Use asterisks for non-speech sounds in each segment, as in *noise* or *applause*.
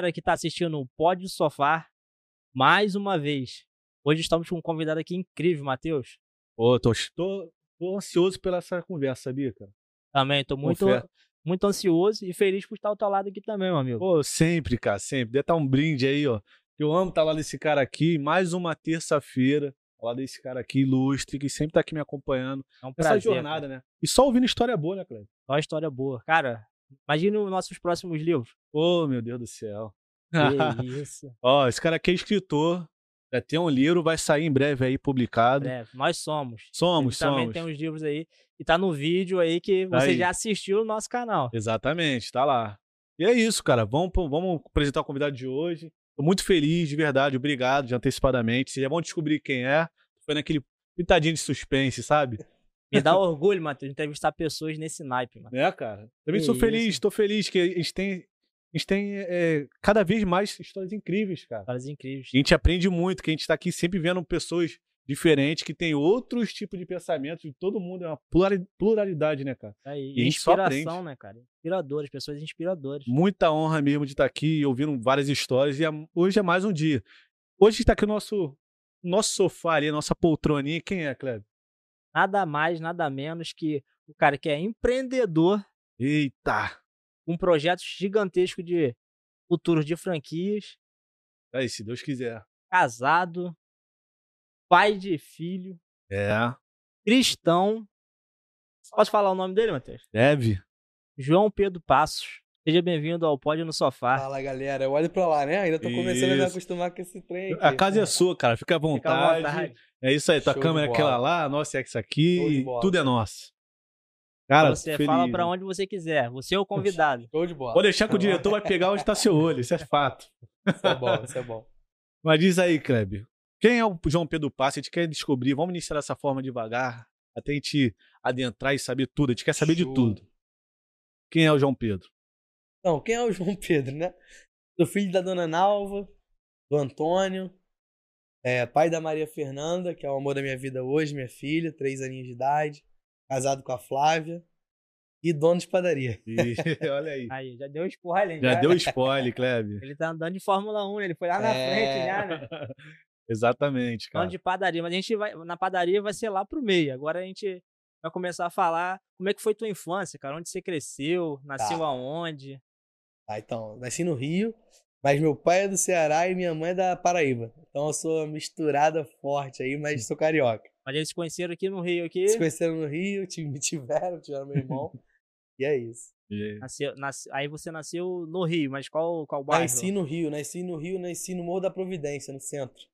galera que tá assistindo o Pode Sofá, mais uma vez. Hoje estamos com um convidado aqui incrível, Matheus. Pô, tô, tô, tô ansioso pela essa conversa, sabia, cara? Também, tô muito, Confere. muito ansioso e feliz por estar ao teu lado aqui também, meu amigo. Pô, sempre, cara, sempre. Deve estar um brinde aí, ó. Eu amo estar lá desse cara aqui, mais uma terça-feira, lá desse cara aqui, ilustre, que sempre tá aqui me acompanhando. É um Essa prazer. jornada, né? E só ouvindo história boa, né, Cleber? Só história boa. Cara, imagina os nossos próximos livros. Ô, meu Deus do céu. Que *laughs* isso. Ó, esse cara aqui é escritor, já tem um livro, vai sair em breve aí publicado. Breve. Nós somos. Somos, Ele Também somos. tem uns livros aí. E tá no vídeo aí que Tá você aí. já assistiu no nosso canal. Exatamente, tá lá. E é isso, cara. Vamos, vamos apresentar o convidado de hoje. Tô muito feliz, de verdade. Obrigado, de antecipadamente. Vocês já vão descobrir quem é. Foi naquele pitadinho de suspense, sabe? Me dá orgulho, Matheus, entrevistar pessoas nesse naipe, mano. Né, cara? Também Que sou feliz, tô feliz que a gente tem, a gente tem é, cada vez mais histórias incríveis, cara. Caras incríveis. E a gente aprende muito, que a gente tá aqui sempre vendo pessoas diferentes, que têm outros tipos de pensamentos, e todo mundo é uma plurali- pluralidade, né, cara? Aí, E a gente só inspiração, aprende. né, cara? Inspiradores, pessoas inspiradoras. Muita honra mesmo de estar aqui ouvindo várias histórias. E é- hoje é mais um dia. Hoje está aqui o nosso, nosso sofá ali, a nossa poltroninha. Quem é, Kleber? Nada mais, nada menos que o cara que é empreendedor, Eita! um projeto gigantesco de futuros de franquias, Aí, se Deus quiser. casado, pai de filho, É. cristão. Posso falar o nome dele, Matheus? Deve. João Pedro Passos. Seja bem-vindo ao Pódio no Sofá. Fala, galera. Eu olho pra lá, né? Ainda tô começando a me Isso. acostumar com esse trem aqui. A casa é sua, cara. Fica à Fica vontade. à vontade. É isso aí. Tua Show de câmera é aquela lá, a nossa é essa aqui. de. Tudo é nosso. Cara, você feliz, fala pra né? onde você quiser. Você é o convidado. *laughs* Show de bola. Pode deixar que o diretor vai pegar onde tá seu olho. Isso é fato. Isso é bom, isso é bom. Mas diz aí, Kleber. Quem é o João Pedro Passo? A gente quer descobrir. Vamos iniciar dessa forma devagar. Até a gente adentrar e saber tudo. A gente quer saber de Show. tudo. Quem é o João Pedro? Então, quem é o João Pedro, né? Sou filho da dona Nalva, do Antônio, é, pai da Maria Fernanda, que é o amor da minha vida hoje, minha filha, três aninhos de idade, casado com a Flávia e dono de padaria. E- *laughs* olha aí. Aí, já deu esporra ali. Já deu *laughs* spoiler, Kleber. Ele tá andando de Fórmula 1, ele foi lá na É. frente já, né? *laughs* Exatamente, cara. Falando de padaria, mas a gente vai. Na padaria vai ser lá pro meio. Agora a gente vai começar a falar como é que foi tua infância, cara. Onde você cresceu, nasceu Tá. aonde. Ah, então, nasci no Rio, mas meu pai é do Ceará e minha mãe é da Paraíba. Então eu sou misturada forte aí, mas sou carioca. Mas eles se conheceram aqui no Rio, aqui. Se conheceram no Rio, *laughs* me tiveram, tiveram meu irmão. e é isso. *laughs* Nasceu, nasce- aí você nasceu no Rio, mas qual, qual bairro? Nasci no Rio, nasci no Rio, nasci no Morro da Providência, no centro.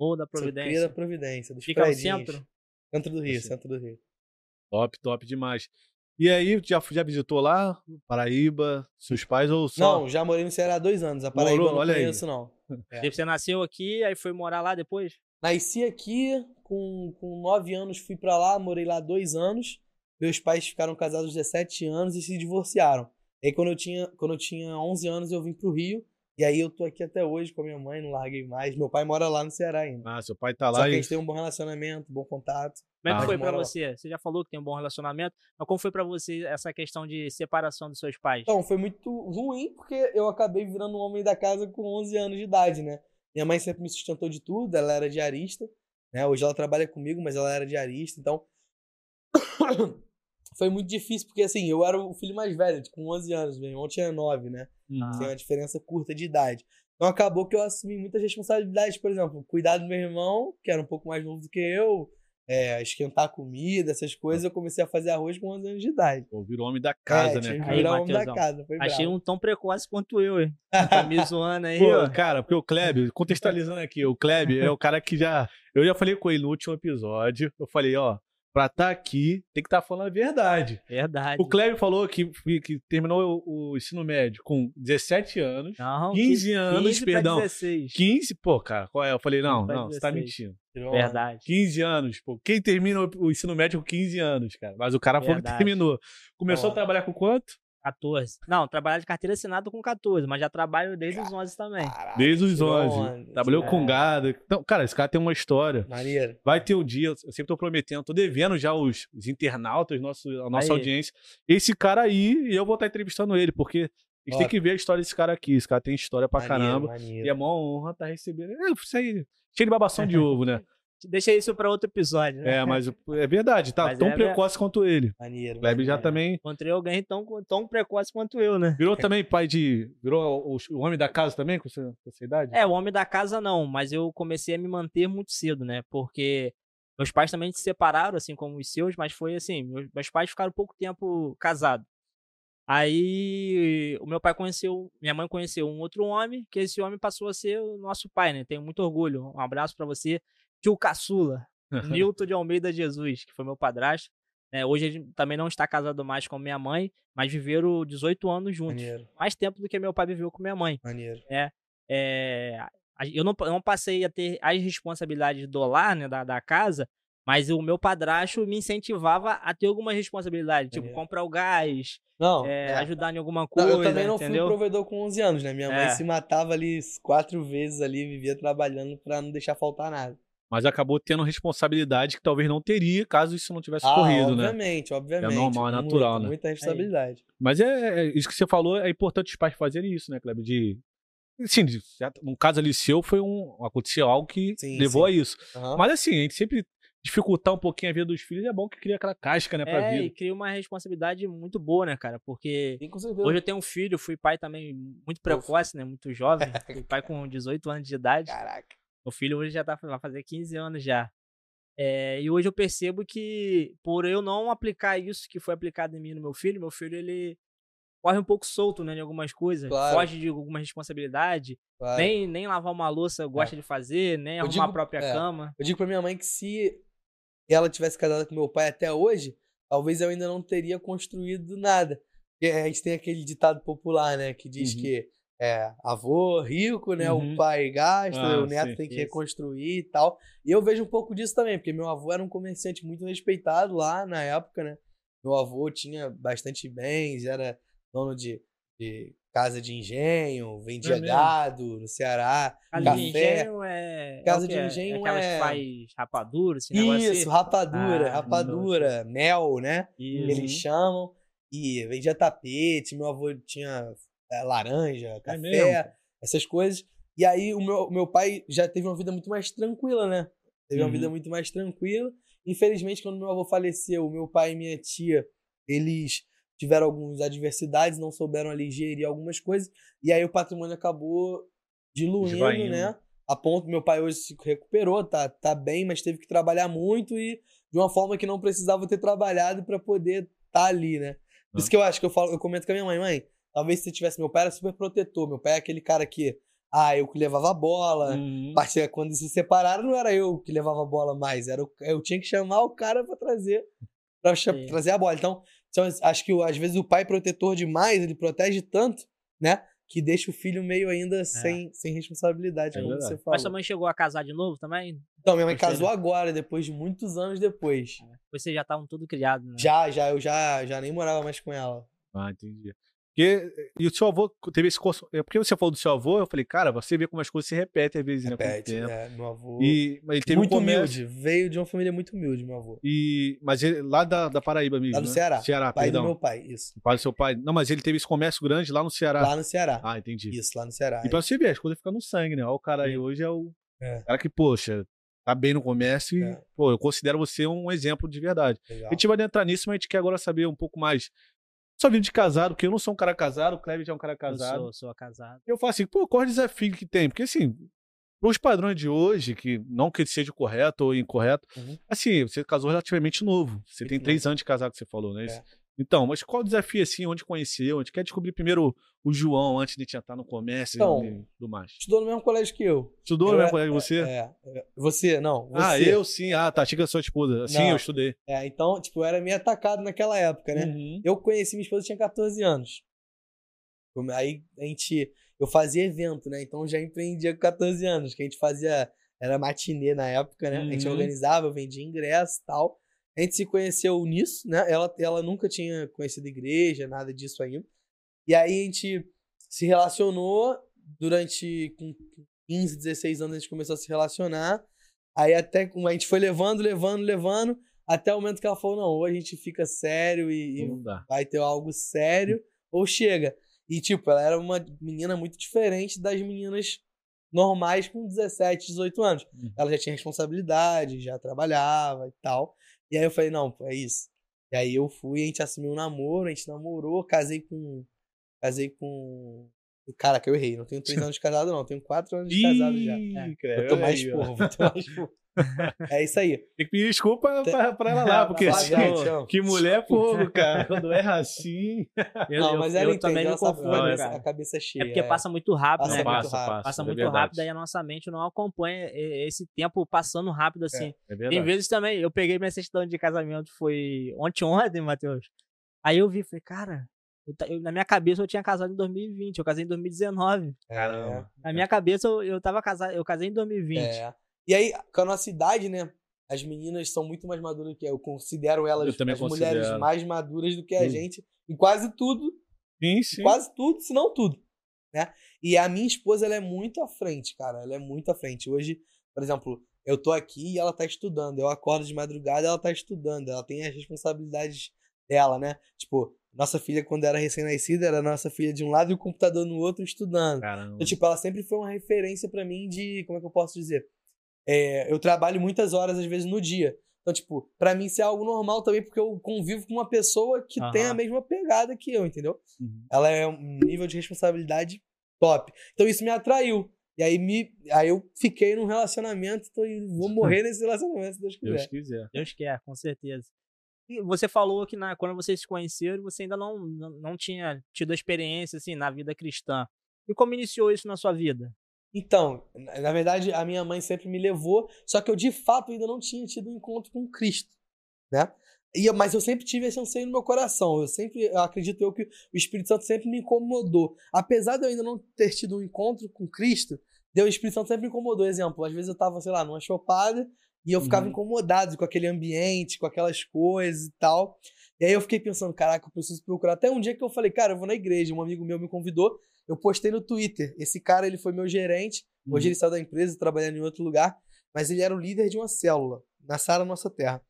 Morro da Sou Providência. da Providência, dos Fica no centro? Centro do Rio, centro do Rio. Top, top demais. E aí, já, já visitou lá? Paraíba? Seus pais ou só? Não, já morei no Ceará há dois anos. A Paraíba Morou? eu não Olha aí. conheço, não. *laughs* É. Você nasceu aqui, aí foi morar lá depois? Nasci aqui, com, com nove anos fui pra lá, morei lá dois anos. Meus pais ficaram casados aos 17 anos e se divorciaram. Aí quando eu tinha, quando eu tinha 11 anos eu vim pro Rio. E aí eu tô aqui até hoje com a minha mãe, não larguei mais. Meu pai mora lá no Ceará ainda. Ah, seu pai tá Só lá que a e. gente tem um bom relacionamento, bom contato. Como é que Ah, foi lá. você? Você já falou que tem um bom relacionamento, mas como foi pra você essa questão de separação dos seus pais? Então, foi muito ruim porque eu acabei virando um homem da casa com 11 anos de idade, né? Minha mãe sempre me sustentou de tudo, ela era diarista, né? Hoje ela trabalha comigo, mas ela era diarista, então *coughs* foi muito difícil porque assim, eu era o filho mais velho, com 11 anos, meu irmão tinha 9, né? Uhum. Tem uma diferença curta de idade. Então acabou que eu assumi muitas responsabilidades, por exemplo, cuidar do meu irmão, que era um pouco mais novo do que eu, é, esquentar comida, essas coisas, eu comecei a fazer arroz com 11 anos de idade. Pô, virou homem da casa, é, né? cara? Aí, virar homem da casa, foi Achei bravo. um tão precoce quanto eu, hein? *laughs* Tá me zoando aí, Pô, ó. cara, porque o Kleber, contextualizando aqui, o Kleber é o cara que já. Eu já falei com ele no último episódio. Eu falei, ó, pra estar aqui, tem que estar falando a verdade. Verdade. O Kleber falou que, que terminou o, o ensino médio com 17 anos. Não, 15 anos, 15 pra perdão. 16. 15, pô, cara, qual é? Eu falei, não, não, você tá 16. mentindo. Verdade. 15 anos, pô. Quem termina o ensino médio com 15 anos, cara? Mas o cara falou que Verdade. terminou. Começou Ó. a trabalhar com quanto? 14. Não, trabalhar de carteira assinada com 14, mas já trabalho desde os 11 também. Caraca, Desde os tirou 11. onda, Trabalhou É. com gado. Então, cara, esse cara tem uma história. Maneiro. Vai ter um dia, eu sempre tô prometendo, tô devendo já os, os internautas, nosso, a nossa Aí. audiência. Esse cara aí, e eu vou estar entrevistando ele, porque A gente tem que ver a história desse cara aqui. Esse cara tem história pra Maneiro, caramba. maneiro. E é uma honra estar recebendo. É, isso aí. Cheio de babação de *laughs* ovo, né? Deixa isso pra outro episódio, né? É, mas é verdade, tá Mas tão é precoce quanto ele. Maneiro. Kleber já também. Encontrei alguém tão, tão precoce quanto eu, né? Virou *laughs* também pai de. Virou o, o homem da casa também, com essa, com idade? É, o homem da casa não, mas eu comecei a me manter muito cedo, né? Porque meus pais também se separaram, assim como os seus, mas foi assim, meus, meus pais ficaram pouco tempo casados. Aí o meu pai conheceu, minha mãe conheceu um outro homem, que esse homem passou a ser o nosso pai, né? Tenho muito orgulho. Um abraço pra você, tio Caçula, *laughs* Nilton de Almeida Jesus, que foi meu padrasto. né? hoje ele também não está casado mais com minha mãe, mas viveram 18 anos juntos. Maneiro, Mais tempo do que meu pai viveu com minha mãe. maneiro. É, a- eu não, não passei a ter as responsabilidades do lar, né, da, da casa, mas o meu padrasto me incentivava a ter algumas responsabilidades, tipo, Maneiro. comprar o gás, Não, é, é. ajudar em alguma Não, coisa, eu também não entendeu? fui provedor com 11 anos, né? Minha mãe É. se matava ali quatro vezes ali, vivia trabalhando pra não deixar faltar nada. Mas acabou tendo responsabilidade que talvez não teria caso isso não tivesse Ah, ocorrido, né? obviamente, obviamente. normal, é natural, Muita, né? Muita responsabilidade. Mas é, é isso que você falou, é importante os pais fazerem isso, né, Kleber? De. Sim, de, um caso ali seu foi um. Aconteceu algo que Sim, levou sim. a isso. Aham. Mas assim, a gente sempre dificultar um pouquinho a vida dos filhos é bom que cria aquela casca, né, pra É, e vida. cria uma responsabilidade muito boa, né, cara? Porque Sim, hoje eu tenho um filho, fui pai também muito precoce, né? Muito jovem. *laughs* Fui pai com 18 anos de idade. Caraca. O filho hoje já tá vai fazer 15 anos já. É, e hoje eu percebo que por eu não aplicar isso que foi aplicado em mim no meu filho, meu filho ele corre um pouco solto, né, em algumas coisas, Claro. foge de alguma responsabilidade, Claro. nem nem lavar uma louça gosta de fazer, nem Eu arrumar digo- a própria é. cama. Eu digo pra minha mãe que se ela tivesse casado com meu pai até hoje, talvez eu ainda não teria construído nada. Porque a gente tem aquele ditado popular, né? Que diz Uhum. que é avô rico, né? Uhum. O pai gasta, Ah, o neto sim. tem que Isso. reconstruir e tal. E eu vejo um pouco disso também, porque meu avô era um comerciante muito respeitado lá na época, né? Meu avô tinha bastante bens, era dono de, de casa de engenho, vendia É gado no Ceará, Casa café. de engenho é. é Casa o de quê? É engenho aquelas é- que faz rapadura, esse negócio Isso, rapadura, Ah, rapadura, mel, né? Isso. Eles chamam. E vendia tapete, meu avô tinha é, laranja, café, mesmo? essas coisas. E aí o meu, meu pai já teve uma vida muito mais tranquila, né? Teve uma Uhum. vida muito mais tranquila. Infelizmente, quando meu avô faleceu, meu pai e minha tia, eles tiveram algumas adversidades, não souberam ali gerir algumas coisas. E aí o patrimônio acabou diluindo, Esvaindo. né? A ponto meu pai hoje se recuperou, tá, tá bem, mas teve que trabalhar muito e de uma forma que não precisava ter trabalhado para poder estar ali, né? Por isso que eu acho que eu falo, eu comento com a minha mãe, mãe, talvez se tivesse meu pai era super protetor, meu pai é aquele cara que ah, eu que levava a bola, Uhum. a partir de quando se separaram, não era eu que levava a bola mais, era o- eu tinha que chamar o cara pra trazer para trazer a bola. Então, acho que às vezes o pai protetor demais, ele protege tanto, né, que deixa o filho meio ainda sem, sem responsabilidade, É como verdade. você falou. Mas sua mãe chegou a casar de novo também? Então, minha mãe Você, casou agora, depois de muitos anos depois. Vocês já estavam tudo criados, né? Já, já, eu já, já nem morava mais com ela. Ah, entendi. Porque, e o seu avô teve esse curso. É porque você falou do seu avô, eu falei, cara, você vê como as coisas se repetem às vezes, né? Repete, né? Meu avô. E mas ele teve muito um humilde. Veio de uma família muito humilde, meu avô. E, mas ele, lá da, da Paraíba mesmo. Lá no né? Ceará. Ceará, pai perdão. do meu pai, isso. Pai do seu pai. Não, mas ele teve esse comércio grande lá no Ceará. Lá no Ceará. Ah, entendi. Isso, lá no Ceará. E pra você ver, as coisas ficam no sangue, né? Ó, o cara aí Sim. hoje é o É. cara que, poxa, tá bem no comércio e, É. pô, eu considero você um exemplo de verdade. Legal. A gente vai entrar nisso, mas a gente quer agora saber um pouco mais. Sua vida de casado, porque eu não sou um cara casado, o já é um cara Eu casado. sou, sou casado. Eu falo assim, pô, qual é o desafio que tem? Porque assim, os padrões de hoje, que não que seja correto ou incorreto, Uhum. assim, você casou relativamente novo. Você tem três anos de casado que você falou, né? É. Então, mas qual o desafio, assim, onde conheceu? A gente quer descobrir primeiro o João antes de a entrar no comércio Então, e tudo mais. Estudou no mesmo colégio que eu. Estudou eu no mesmo colégio que você? É. é. Você, não. Você. Ah, eu sim. Ah, tá. Achei que era sua esposa. Sim, Não. eu estudei. É, então, tipo, eu era meio atacado naquela época, né? Uhum. Eu conheci minha esposa, tinha 14 anos. Aí a gente. Eu fazia evento, né? Então já empreendia com 14 anos, que a gente fazia. Era matinê na época, né? A gente Uhum. organizava, vendia ingresso e tal. A gente se conheceu nisso, né? Ela, ela nunca tinha conhecido igreja, nada disso ainda. E aí a gente se relacionou durante. Com 15, 16 anos a gente começou a se relacionar. Aí até a gente foi levando, levando, levando, até o momento que ela falou: não, ou a gente fica sério e, e vai ter algo sério, ou chega. E, tipo, ela era uma menina muito diferente das meninas normais com 17, 18 anos. Uhum. Ela já tinha responsabilidade, já trabalhava e tal. E aí eu falei, não, pô, é isso. E aí eu fui, a gente assumiu um namoro, a gente namorou, casei com. Casei com. Cara, que eu errei. Não tenho três *laughs* anos de casado, não. Tenho quatro anos de casado já. É. Eu tô mais porra, vou tomar mais *laughs* porra. É isso aí. Tem que pedir desculpa pra, pra ela lá, porque ó. que mulher é fogo, cara. Quando erra assim. Eu, não, eu- mas eu ela entende, também me ela sabe confundo, cara. a cabeça cheia. É porque passa muito rápido, Passa né? muito cara? rápido. passa, Passa é muito verdade. rápido, aí a nossa mente não acompanha esse tempo passando rápido assim. É Tem verdade. vezes também, eu peguei minha certidão de casamento, foi ontem, ontem, Matheus. Aí eu vi, falei, cara, eu eu- na minha cabeça eu tinha casado em 2020, eu casei em 2019. Caramba. Na minha cabeça eu, eu tava casado, eu casei em 2020. É. E aí, com a nossa idade, né? As meninas são muito mais maduras que eu. Eu considero elas Eu as mulheres considero. mais maduras do que a Sim. gente em quase tudo. Sim, sim. Quase tudo, se não tudo. Né? E a minha esposa, ela é muito à frente, cara. Ela é muito à frente. Hoje, por exemplo, eu tô aqui e ela tá estudando. Eu acordo de madrugada ela tá estudando. Ela tem as responsabilidades dela, né? Tipo, nossa filha, quando era recém-nascida, era nossa filha de um lado e o computador no outro estudando. Caramba. Então, tipo, ela sempre foi uma referência pra mim de. Como é que eu posso dizer? É, eu trabalho muitas horas, às vezes, no dia. Então, tipo, pra mim isso é algo normal também, porque eu convivo com uma pessoa que tem a mesma pegada que eu, entendeu? Uhum. Ela é um nível de responsabilidade top. Então isso me atraiu. E aí, me, aí eu fiquei num relacionamento tô, e vou *laughs* morrer nesse relacionamento, se Deus quiser. Deus quiser. Deus quer, com certeza. E você falou que na, quando vocês se conheceram, você ainda não, não, não tinha tido a experiência assim, na vida cristã. E como iniciou isso na sua vida? Então, na verdade, a minha mãe sempre me levou, só que eu de fato ainda não tinha tido um encontro com Cristo, né? E, mas eu sempre tive esse anseio no meu coração. Eu sempre, eu acredito eu que o Espírito Santo sempre me incomodou. Apesar de eu ainda não ter tido um encontro com Cristo, Deus, o Espírito Santo sempre me incomodou. Exemplo, às vezes eu tava, sei lá, numa chopada e eu ficava Uhum. incomodado com aquele ambiente, com aquelas coisas e tal. E aí eu fiquei pensando, caraca, eu preciso procurar. Até um dia que eu falei, cara, eu vou na igreja. Um amigo meu me convidou, eu postei no Twitter. Esse cara, ele foi meu gerente. Hoje Uhum. ele saiu da empresa, trabalhando em outro lugar, mas ele era o líder de uma célula, na Sara Nossa Terra.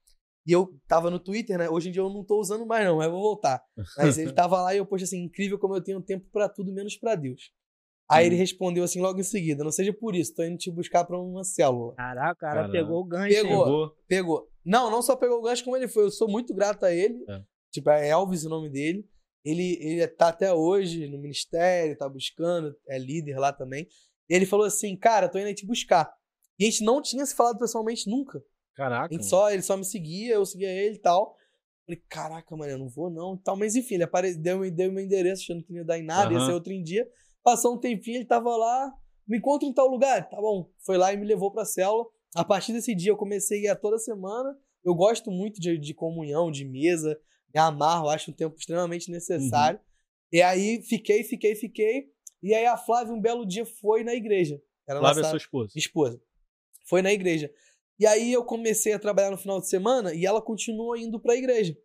E eu tava no Twitter, né? Hoje em dia eu não tô usando mais, não, mas vou voltar. Mas ele *laughs* tava lá e eu postei assim: incrível como eu tenho tempo pra tudo menos pra Deus. Aí ele Hum. respondeu assim logo em seguida: não seja por isso, tô indo te buscar pra uma célula. Caraca, o cara Caramba. pegou o gancho. Pegou. Pegou. Pegou. Não, não só pegou o gancho como ele foi. Eu sou muito grato a ele. É. Tipo, é Elvis o nome dele. Ele, ele tá até hoje no ministério, tá buscando, é líder lá também. E ele falou assim, cara, tô indo aí te buscar. E a gente não tinha se falado pessoalmente nunca. Caraca. Só, ele só me seguia, eu seguia ele e tal. Falei, caraca, mano, eu não vou não tal. Mas enfim, ele apare... deu, deu meu endereço, achando que não ia dar em nada, ia Aham. ser outro em dia. Passou um tempinho, ele tava lá, me encontra em tal lugar. Tá bom. Foi lá e me levou pra célula. A partir desse dia eu comecei a ir toda semana. Eu gosto muito de, de comunhão, de mesa. Me amarro, acho um tempo extremamente necessário. E aí fiquei, fiquei, fiquei. E aí a Flávia um belo dia foi na igreja. Era Flávia é sua esposa. esposa. Foi na igreja. E aí eu comecei a trabalhar no final de semana e ela continuou indo pra igreja.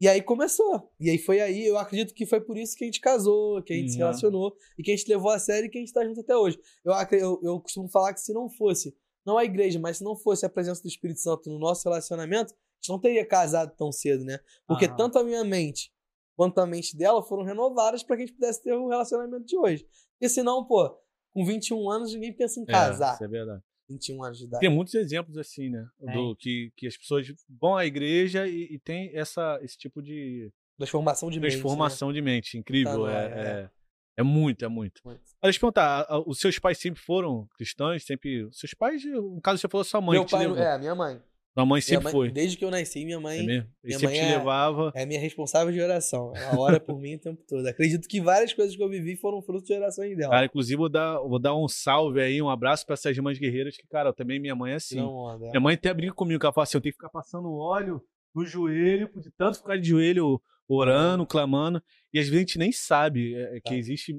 E aí começou. E aí foi aí, eu acredito que foi por isso que a gente casou, que a gente se Uhum. relacionou e que a gente levou a sério e que a gente tá junto até hoje. Eu, eu, eu costumo falar que se não fosse, não a igreja, mas se não fosse a presença do Espírito Santo no nosso relacionamento, a gente não teria casado tão cedo, né? Porque Aham. tanto a minha mente quanto a mente dela foram renovadas para que a gente pudesse ter o relacionamento de hoje. Porque senão, pô, com 21 anos ninguém pensa em É, casar. isso é verdade. 21 anos de idade. Tem muitos exemplos assim, né? Tem. Do, que, que as pessoas vão à igreja e, e tem essa, esse tipo de Transformação de mente. transformação de mente. Incrível. Tá, é, é, é, é muito, é muito. Né? Mas eu te perguntar, os seus pais sempre foram cristãos? Sempre. Seus pais, no caso, você falou sua mãe Meu pai, é, minha mãe. Sua mãe sempre mãe- foi. Desde que eu nasci, minha mãe É mesmo? Minha sempre mãe te é- levava. é minha responsável de oração. Ela ora por mim o tempo todo. Acredito que várias coisas que eu vivi foram fruto de orações dela. Cara, inclusive, vou dar, vou dar um salve aí, um abraço pra essas irmãs guerreiras, que, cara, também minha mãe é assim. Não onda. Minha mãe até brinca comigo, que ela fala assim: eu tenho que ficar passando óleo no joelho, de tanto ficar de joelho orando, clamando. E às vezes a gente nem sabe é, é, que Tá. existe.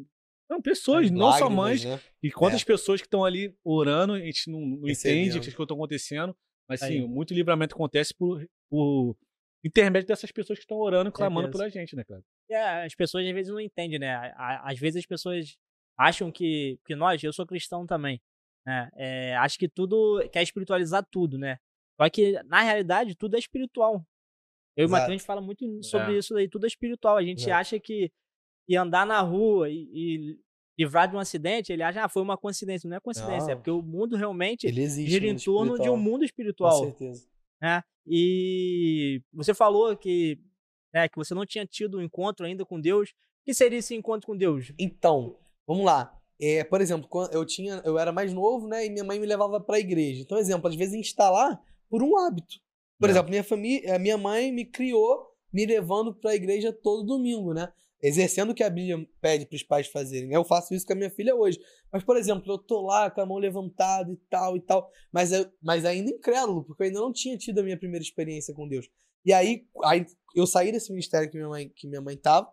Não, pessoas, não só mães, né? e quantas pessoas que estão ali orando, a gente não, não entende o que estão acontecendo. Mas sim, Aí. muito livramento acontece por, por intermédio dessas pessoas que estão orando e clamando Certeza. pela gente, né, cara? É, as pessoas às vezes não entendem, né? Às vezes as pessoas acham que, que nós, eu sou cristão também, né? É, acho que tudo quer espiritualizar tudo, né? Só que, na realidade, tudo é espiritual. Eu e o Exato. Matheus, a gente fala muito sobre É. isso daí, tudo é espiritual. A gente É. acha que, e andar na rua e, e livrar de um acidente, ele acha, ah, foi uma coincidência. Não é coincidência, é porque o mundo realmente Ele existe. gira em no torno de um espiritual, mundo Com espiritual. certeza. né? E você falou que, né, que você não tinha tido um encontro ainda com Deus. O que seria esse encontro com Deus? Então, vamos lá. É, por exemplo, quando eu tinha, eu era mais novo, né? E minha mãe me levava pra igreja. Então, exemplo, às vezes a gente tá lá por um hábito. Por É. exemplo, minha família, a minha mãe me criou me levando pra igreja todo domingo, né? Exercendo o que a Bíblia pede pros pais fazerem. né? Eu faço isso com a minha filha hoje. Mas, por exemplo, eu tô lá com a mão levantada e tal e tal, mas, eu, mas ainda incrédulo, porque eu ainda não tinha tido a minha primeira experiência com Deus. E aí, aí eu saí desse ministério que minha mãe, que minha mãe tava,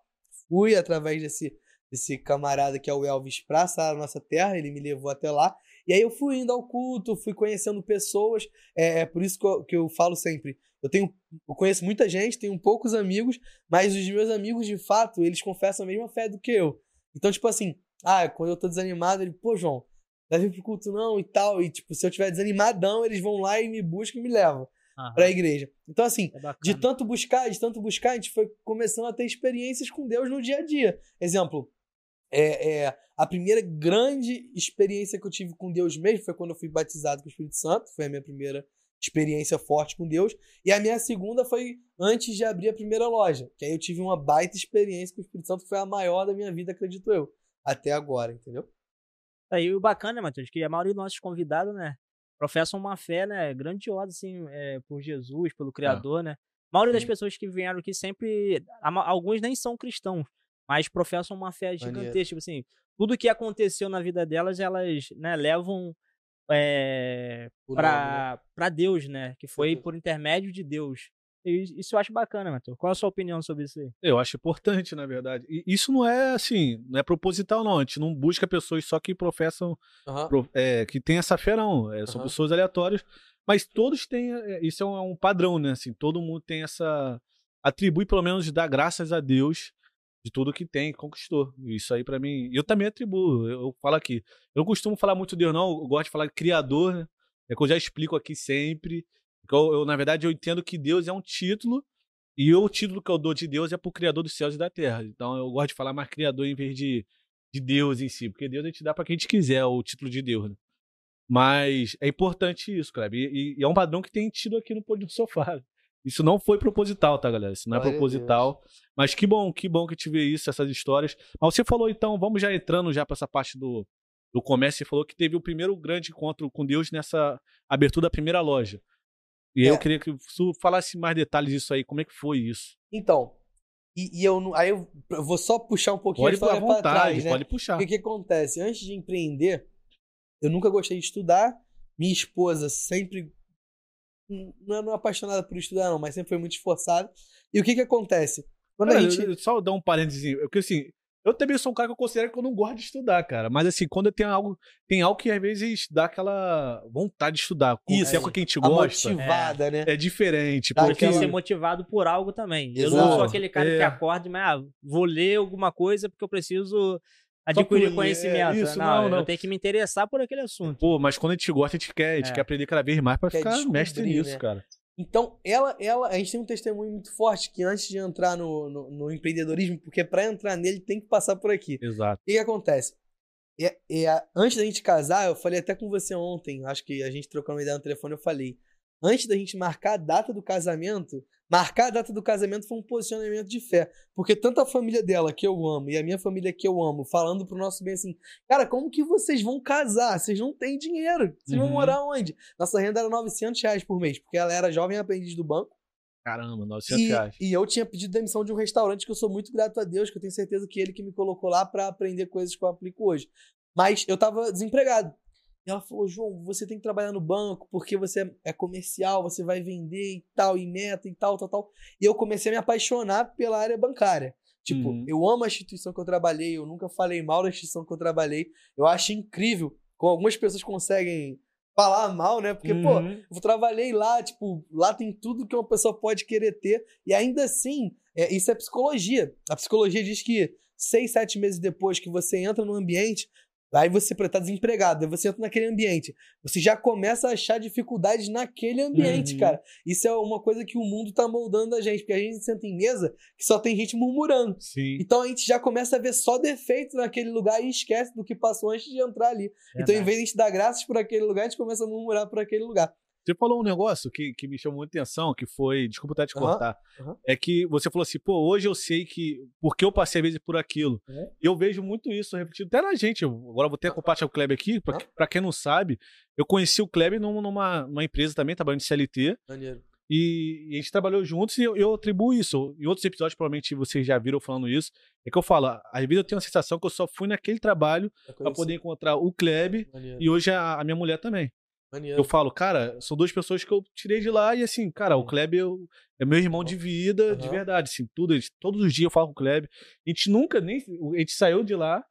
fui através desse, desse camarada que é o Elvis pra Sara Nossa Terra, ele me levou até lá. E aí eu fui indo ao culto, fui conhecendo pessoas. É, é por isso que eu, que eu falo sempre. Eu tenho, eu conheço muita gente, tenho poucos amigos, mas os meus amigos, de fato, eles confessam a mesma fé do que eu. Então, tipo assim, ah, quando eu tô desanimado, ele, pô, João, deve ir pro culto não e tal. E, tipo, se eu tiver desanimadão, eles vão lá e me buscam e me levam Aham, pra igreja. Então, assim, é de tanto buscar, de tanto buscar, a gente foi começando a ter experiências com Deus no dia a dia. Exemplo, é, é, a primeira grande experiência que eu tive com Deus mesmo foi quando eu fui batizado com o Espírito Santo. Foi a minha primeira experiência forte com Deus. E a minha segunda foi antes de abrir a primeira loja. Que aí eu tive uma baita experiência com o Espírito Santo, foi a maior da minha vida, acredito eu. Até agora, entendeu? Aí o bacana, Matheus, que a maioria dos nossos convidados, né, professam uma fé, né, grandiosa, assim, é, por Jesus, pelo Criador, né. A maioria das Sim. pessoas que vieram aqui sempre, alguns nem são cristãos, mas professam uma fé Maneiro. gigantesca, tipo assim, tudo que aconteceu na vida delas, elas, né, levam é, O nome, né? Deus, né, que foi por intermédio de Deus. Isso eu acho bacana, Matheus. Qual a sua opinião sobre isso aí? Eu acho importante, na verdade. E isso não é assim, não é proposital, não. A gente não busca pessoas só que professam, Aham. pro- é, que tem essa fé, não. É, são Aham. pessoas aleatórias. Mas todos têm. é, Isso é um, um padrão, né? Assim, todo mundo tem essa. Atribui, pelo menos, dar graças a Deus de tudo que tem, conquistou. Isso aí, pra mim. Eu também atribuo. Eu, eu falo aqui. Eu costumo falar muito Deus, não. Eu gosto de falar Criador, né? É que eu já explico aqui sempre. Eu, eu, na verdade, eu entendo que Deus é um título. E o título que eu dou de Deus é pro Criador dos céus e da terra. Então eu gosto de falar mais Criador em vez de, de Deus em si. Porque Deus a gente dá pra quem a gente quiser o título de Deus, né? Mas é importante isso. E, e- e é um padrão que tem tido aqui no Pôr do Sofá. *laughs* Isso não foi proposital, tá, galera? Isso não é Glória a proposital. Mas que bom, que bom que te vê isso, essas histórias. Mas você falou, então, vamos já entrando já pra essa parte do, do comércio. Você falou que teve o primeiro grande encontro com Deus nessa abertura da primeira loja. E É. eu queria que você falasse mais detalhes disso aí. Como é que foi isso? Então, e, e eu não- aí eu eu vou só puxar um pouquinho Pode a vontade, trás, né? pode puxar. Porque o que acontece? Antes de empreender, eu nunca gostei de estudar. Minha esposa sempre não é não é apaixonada por estudar, não, mas sempre foi muito esforçada. E o que que acontece? Quando a Cara, gente. eu- eu- só dar um parênteses, porque assim, eu também sou um cara que eu considero que eu não gosto de estudar, cara. Mas assim, quando eu tenho algo, tem algo que às vezes dá aquela vontade de estudar. Isso. é com quem te A gosta, motivada, né? é diferente. Dá Porque Tem que aquela- ser motivado por algo também. Eu Exato. não sou aquele cara que É. acorda e, mas, ah, vou ler alguma coisa porque eu preciso adquirir por- conhecimento. é, isso, não, não, eu não. tenho que me interessar por aquele assunto. Pô, mas quando a gente gosta, a gente quer, a gente É. quer aprender cada vez mais pra Quer ficar mestre nisso, né? cara. Então, ela, ela, a gente tem um testemunho muito forte que antes de entrar no, no, no empreendedorismo, porque para entrar nele tem que passar por aqui. Exato. O que, que acontece? É, é, antes da gente casar, eu falei até com você ontem, acho que a gente trocou uma ideia no telefone, eu falei. Antes da gente marcar a data do casamento, marcar a data do casamento foi um posicionamento de fé. Porque tanto a família dela, que eu amo, e a minha família, que eu amo, falando pro nosso bem assim: Cara, como que vocês vão casar? Vocês não têm dinheiro. Vocês vão Uhum. morar onde? Nossa renda era 900 reais por mês, porque ela era jovem aprendiz do banco. Caramba, 900 E, reais. e eu tinha pedido demissão de um restaurante que eu sou muito grato a Deus, que eu tenho certeza que ele que me colocou lá pra aprender coisas que eu aplico hoje. Mas eu tava desempregado. E ela falou: João, você tem que trabalhar no banco porque você é comercial, você vai vender e tal, e meta e tal, tal, tal. E eu comecei a me apaixonar pela área bancária. Tipo, Uhum. eu amo a instituição que eu trabalhei, eu nunca falei mal da instituição que eu trabalhei. Eu acho incrível como algumas pessoas conseguem falar mal, né? Porque, pô, Uhum. eu trabalhei lá, tipo, lá tem tudo que uma pessoa pode querer ter, e ainda assim, é, isso é psicologia. A psicologia diz que seis, sete meses depois que você entra no ambiente, Aí você tá desempregado, aí você entra naquele ambiente. Você já começa a achar dificuldades naquele ambiente, Uhum. cara. Isso é uma coisa que o mundo tá moldando a gente, porque a gente senta em mesa que só tem gente murmurando. Sim. Então a gente já começa a ver só defeitos naquele lugar e esquece do que passou antes de entrar ali. Então, em Verdade. vez de a gente dar graças por aquele lugar, a gente começa a murmurar por aquele lugar. Você falou um negócio que, que me chamou muita atenção, que foi, desculpa até te cortar, aham. é que você falou assim, pô, hoje eu sei que, porque eu passei às vezes por aquilo. É. E eu vejo muito isso refletido até na gente. Eu, agora vou ter que compartilhar o Kleber aqui, pra, pra quem não sabe, eu conheci o Kleber num- numa, numa empresa também, trabalhando de CLT, Maneiro. e, e a gente trabalhou juntos e eu, eu atribuo isso. Em outros episódios, provavelmente vocês já viram falando isso, é que eu falo, às vezes eu tenho a sensação que eu só fui naquele trabalho pra poder encontrar o Maneiro. e hoje a, a minha mulher também. Maneiro. Eu falo, cara, são duas pessoas que eu tirei de lá e assim, cara, o Kleber eu- é meu irmão de vida, de Aham. verdade, assim, tudo, todos os dias eu falo com o Kleber. A gente nunca nem, a gente saiu de lá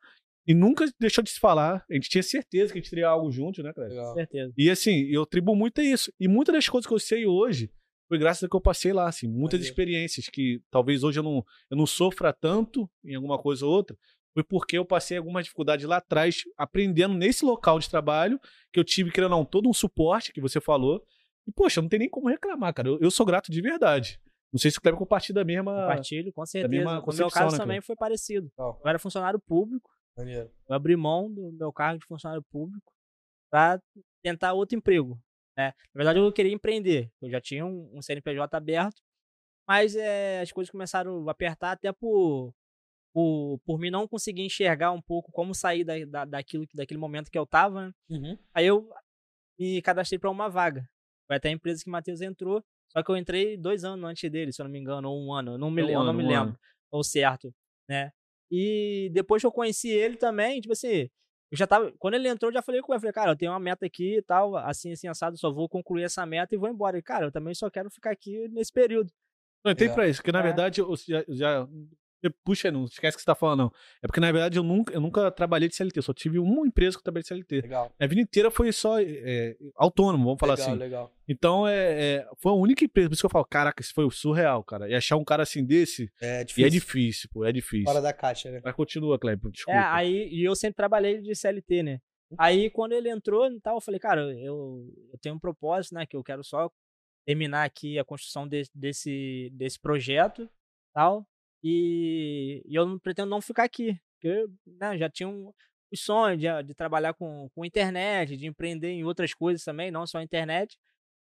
e nunca deixou de se falar. A gente tinha certeza que a gente teria algo junto, né, Kleber? Legal. Com certeza. E assim, eu atribuo muito a isso. E muitas das coisas que eu sei hoje foi graças a que eu passei lá, assim, muitas Maneiro. experiências que talvez hoje eu não, eu não sofra tanto em alguma coisa ou outra, foi porque eu passei algumas dificuldades lá atrás, aprendendo nesse local de trabalho, que eu tive, querendo ou não, todo um suporte que você falou. E, poxa, não tem nem como reclamar, cara. Eu, eu sou grato de verdade. Não sei se o Kleber compartilha da mesma. Compartilho, com certeza. mesma No meu caso né, também foi parecido. Eu era funcionário público, Maneiro. eu abri mão do meu cargo de funcionário público para tentar outro emprego. Né? Na verdade, eu queria empreender. Eu já tinha um, um CNPJ aberto, mas eh, as coisas começaram a apertar até por, por, por mim não conseguir enxergar um pouco como sair da, da, daquilo, que- daquele momento que eu tava. né? Uhum. Aí eu me cadastrei para uma vaga. Foi até a empresa que o Matheus entrou, só que eu entrei dois anos antes dele, se eu não me engano, ou um ano. Eu não me, É um eu não ano, me um lembro ano. ou certo, né? E depois que eu conheci ele também, tipo assim, eu já tava. Quando ele entrou, eu já falei com ele, eu falei, cara, eu tenho uma meta aqui e tal, assim, assim, assado, só vou concluir essa meta e vou embora. E, cara, eu também só quero ficar aqui nesse período. Não, tem Legal. pra isso, porque na É. verdade eu já. já puxa, não esquece o que você tá falando, não. É porque na verdade eu nunca, eu nunca trabalhei de CLT, só tive uma empresa que eu trabalhei de CLT. Legal. A vida inteira foi só é, autônomo, vamos falar legal, assim. legal. Então é, é, foi a única empresa, por isso que eu falo, caraca, isso foi surreal, cara. E achar um cara assim desse, É e difícil. é difícil, pô, é difícil. Fora da caixa, né? Mas continua, Kleber, desculpa. É, aí, e eu sempre trabalhei de CLT, né? Aí quando ele entrou e tal, eu falei, cara, eu, eu tenho um propósito, né? Que eu quero só terminar aqui a construção de- desse, desse projeto tal. E, e eu não pretendo não ficar aqui. Porque eu né, já tinha um, o sonho de, de trabalhar com, com internet, de empreender em outras coisas também, não só internet.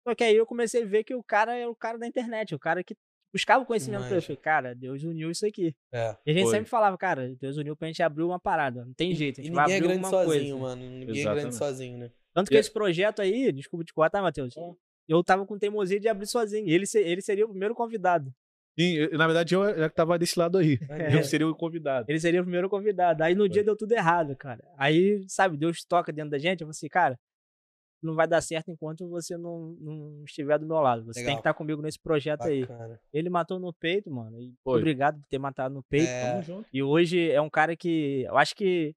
Só que aí eu comecei a ver que o cara é o cara da internet, o cara que buscava o conhecimento. Eu Manja. falei, cara, Deus uniu isso aqui. É. E a gente Foi. sempre falava, cara, Deus uniu pra gente abrir uma parada. Não tem jeito, a E gente vai ninguém é grande sozinho, coisa. mano. Ninguém é Exatamente. grande sozinho, né? Tanto que E- esse projeto aí, desculpa te cortar, Matheus, eu tava com teimosia de abrir sozinho. Ele, ele seria o primeiro convidado. Sim, na verdade eu já tava desse lado aí. É. Eu seria o convidado. Ele seria o primeiro convidado. Aí no dia deu tudo errado, cara. Aí, sabe, Deus toca dentro da gente. Eu falei assim, cara, não vai dar certo enquanto você não, não estiver do meu lado. Você tem Legal. que estar comigo nesse projeto aí. Bacana. Ele matou no peito, mano. E obrigado por ter matado no peito. É. Tamo junto. E hoje é um cara que. Eu acho que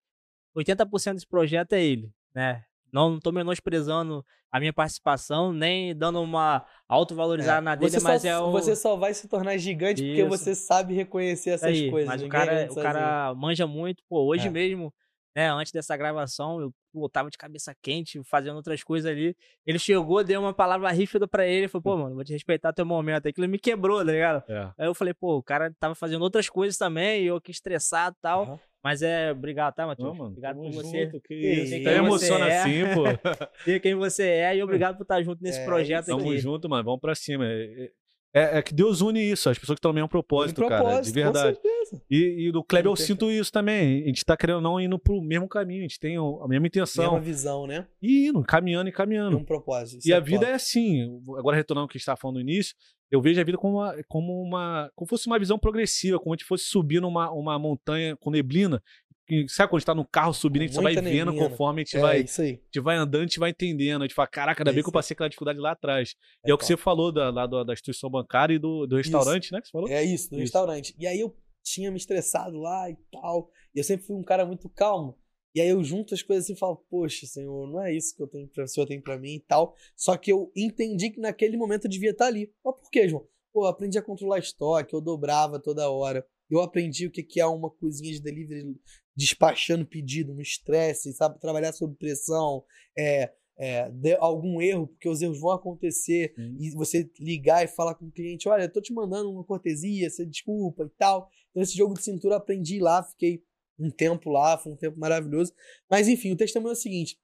80% desse projeto é ele, né? Não, não tô menosprezando a minha participação, nem dando uma autovalorizada na dele, mas só, é o. você só vai se tornar gigante porque Isso. você sabe reconhecer essas aí, coisas. Mas o é cara, o cara manja muito. Pô, hoje É. mesmo, né, antes dessa gravação, eu pô, tava de cabeça quente, fazendo outras coisas ali. Ele chegou, deu uma palavra ríspida pra ele, falou, pô, mano, vou te respeitar teu momento. Aquilo me quebrou, tá ligado? É. Aí eu falei, pô, o cara tava fazendo outras coisas também, e eu que estressado e tal. Aham. Mas é, obrigado, tá, Matheus? Obrigado tamo por você junto, que Isso. Até emociona é. assim, pô. *laughs* ser quem você é e obrigado por estar junto nesse É, projeto. Tamo aqui. junto, mano. Vamos pra cima. É, é- é que Deus une isso, as pessoas que estão no mesmo propósito, Tem cara. De propósito, verdade. Com certeza. E, e do Kleber eu sinto isso também. A gente tá querendo não indo pro mesmo caminho, a gente tem a mesma intenção. Mesma visão, né? E indo, caminhando e caminhando. Um propósito. E a vida é assim, agora retornando ao que a gente estava falando no início, eu vejo a vida como uma, como uma, como fosse uma visão progressiva, como se fosse subir numa uma montanha com neblina. Que, sabe quando a gente tá no carro subindo, a gente só vai Muita vendo neblina. conforme a gente é vai, a isso aí. gente vai andando, a gente vai entendendo. A gente fala, caraca, ainda É bem que eu isso passei aquela dificuldade lá atrás. É e é o que você falou da, lá da, da instituição bancária e do, do restaurante, né? Que você falou? É isso, no Isso. restaurante. E aí eu tinha me estressado lá e tal. E eu sempre fui um cara muito calmo. E aí eu junto as coisas assim e falo, poxa, senhor, não é isso que eu tenho pra, o senhor tem pra mim e tal. Só que eu entendi que naquele momento eu devia estar ali. Mas por quê, João? Pô, eu aprendi a controlar estoque, eu dobrava toda hora. eu aprendi o que é uma cozinha de delivery despachando pedido no estresse, sabe? Trabalhar sob pressão, é, é, de algum erro, porque os erros vão acontecer, e você ligar e falar com o cliente, olha, eu tô te mandando uma cortesia, você desculpa e tal. Então esse jogo de cintura eu aprendi lá, fiquei um tempo lá, foi um tempo maravilhoso. Mas enfim, o testemunho é o seguinte,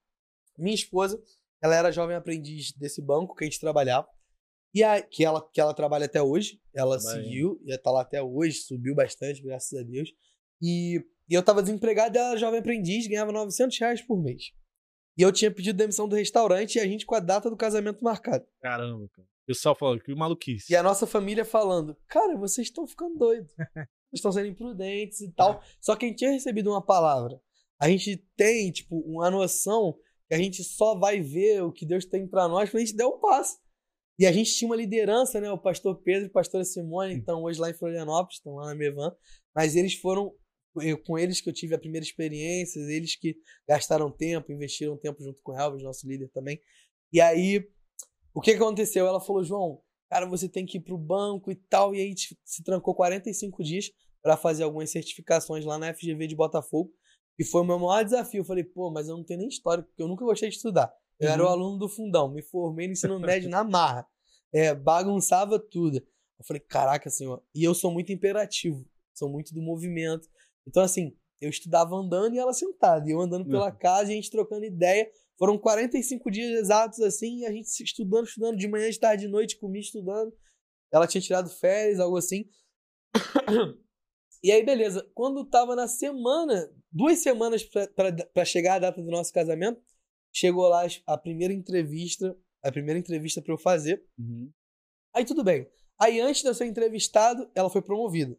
minha esposa, ela era jovem aprendiz desse banco que a gente trabalhava, e a, que, ela, que ela trabalha até hoje, ela seguiu, e tá lá até hoje, subiu bastante, graças a Deus. E, e eu tava desempregado, e ela jovem aprendiz, ganhava 900 reais por mês. E eu tinha pedido demissão do restaurante e a gente com a data do casamento marcada. Caramba, cara. O pessoal falando que maluquice. E a nossa família falando: Cara, vocês estão ficando doidos. *laughs* Estão sendo imprudentes e tal. Só que a gente tinha recebido uma palavra. A gente tem, tipo, uma noção que a gente só vai ver o que Deus tem pra nós quando a gente der o passo. E a gente tinha uma liderança, né? O pastor Pedro e a pastora Simone, então hoje lá em Florianópolis, estão lá na Mevan. Mas eles foram eu, com eles que eu tive a primeira experiência, eles que gastaram tempo, investiram tempo junto com o Elvis, nosso líder também. E aí, o que aconteceu? Ela falou, João, cara, você tem que ir pro banco e tal. E aí se trancou 45 dias para fazer algumas certificações lá na FGV de Botafogo. E foi o meu maior desafio. Eu falei, pô, mas eu não tenho nem história, porque eu nunca gostei de estudar. Eu era o Uhum. aluno do fundão, me formei no ensino médio na marra. É, bagunçava tudo. Eu falei, caraca, senhor. E eu sou muito imperativo, sou muito do movimento. Então, assim, eu estudava andando e ela sentada, e eu andando pela Uhum. casa e a gente trocando ideia. Foram 45 dias exatos, assim, a gente estudando, estudando, de manhã, de tarde, de noite, comigo estudando. Ela tinha tirado férias, algo assim. E aí, beleza. Quando tava na semana, duas semanas pra chegar a data do nosso casamento, chegou lá a primeira entrevista, a primeira entrevista pra eu fazer. Uhum. Aí tudo bem. Aí antes de eu ser entrevistado, ela foi promovida.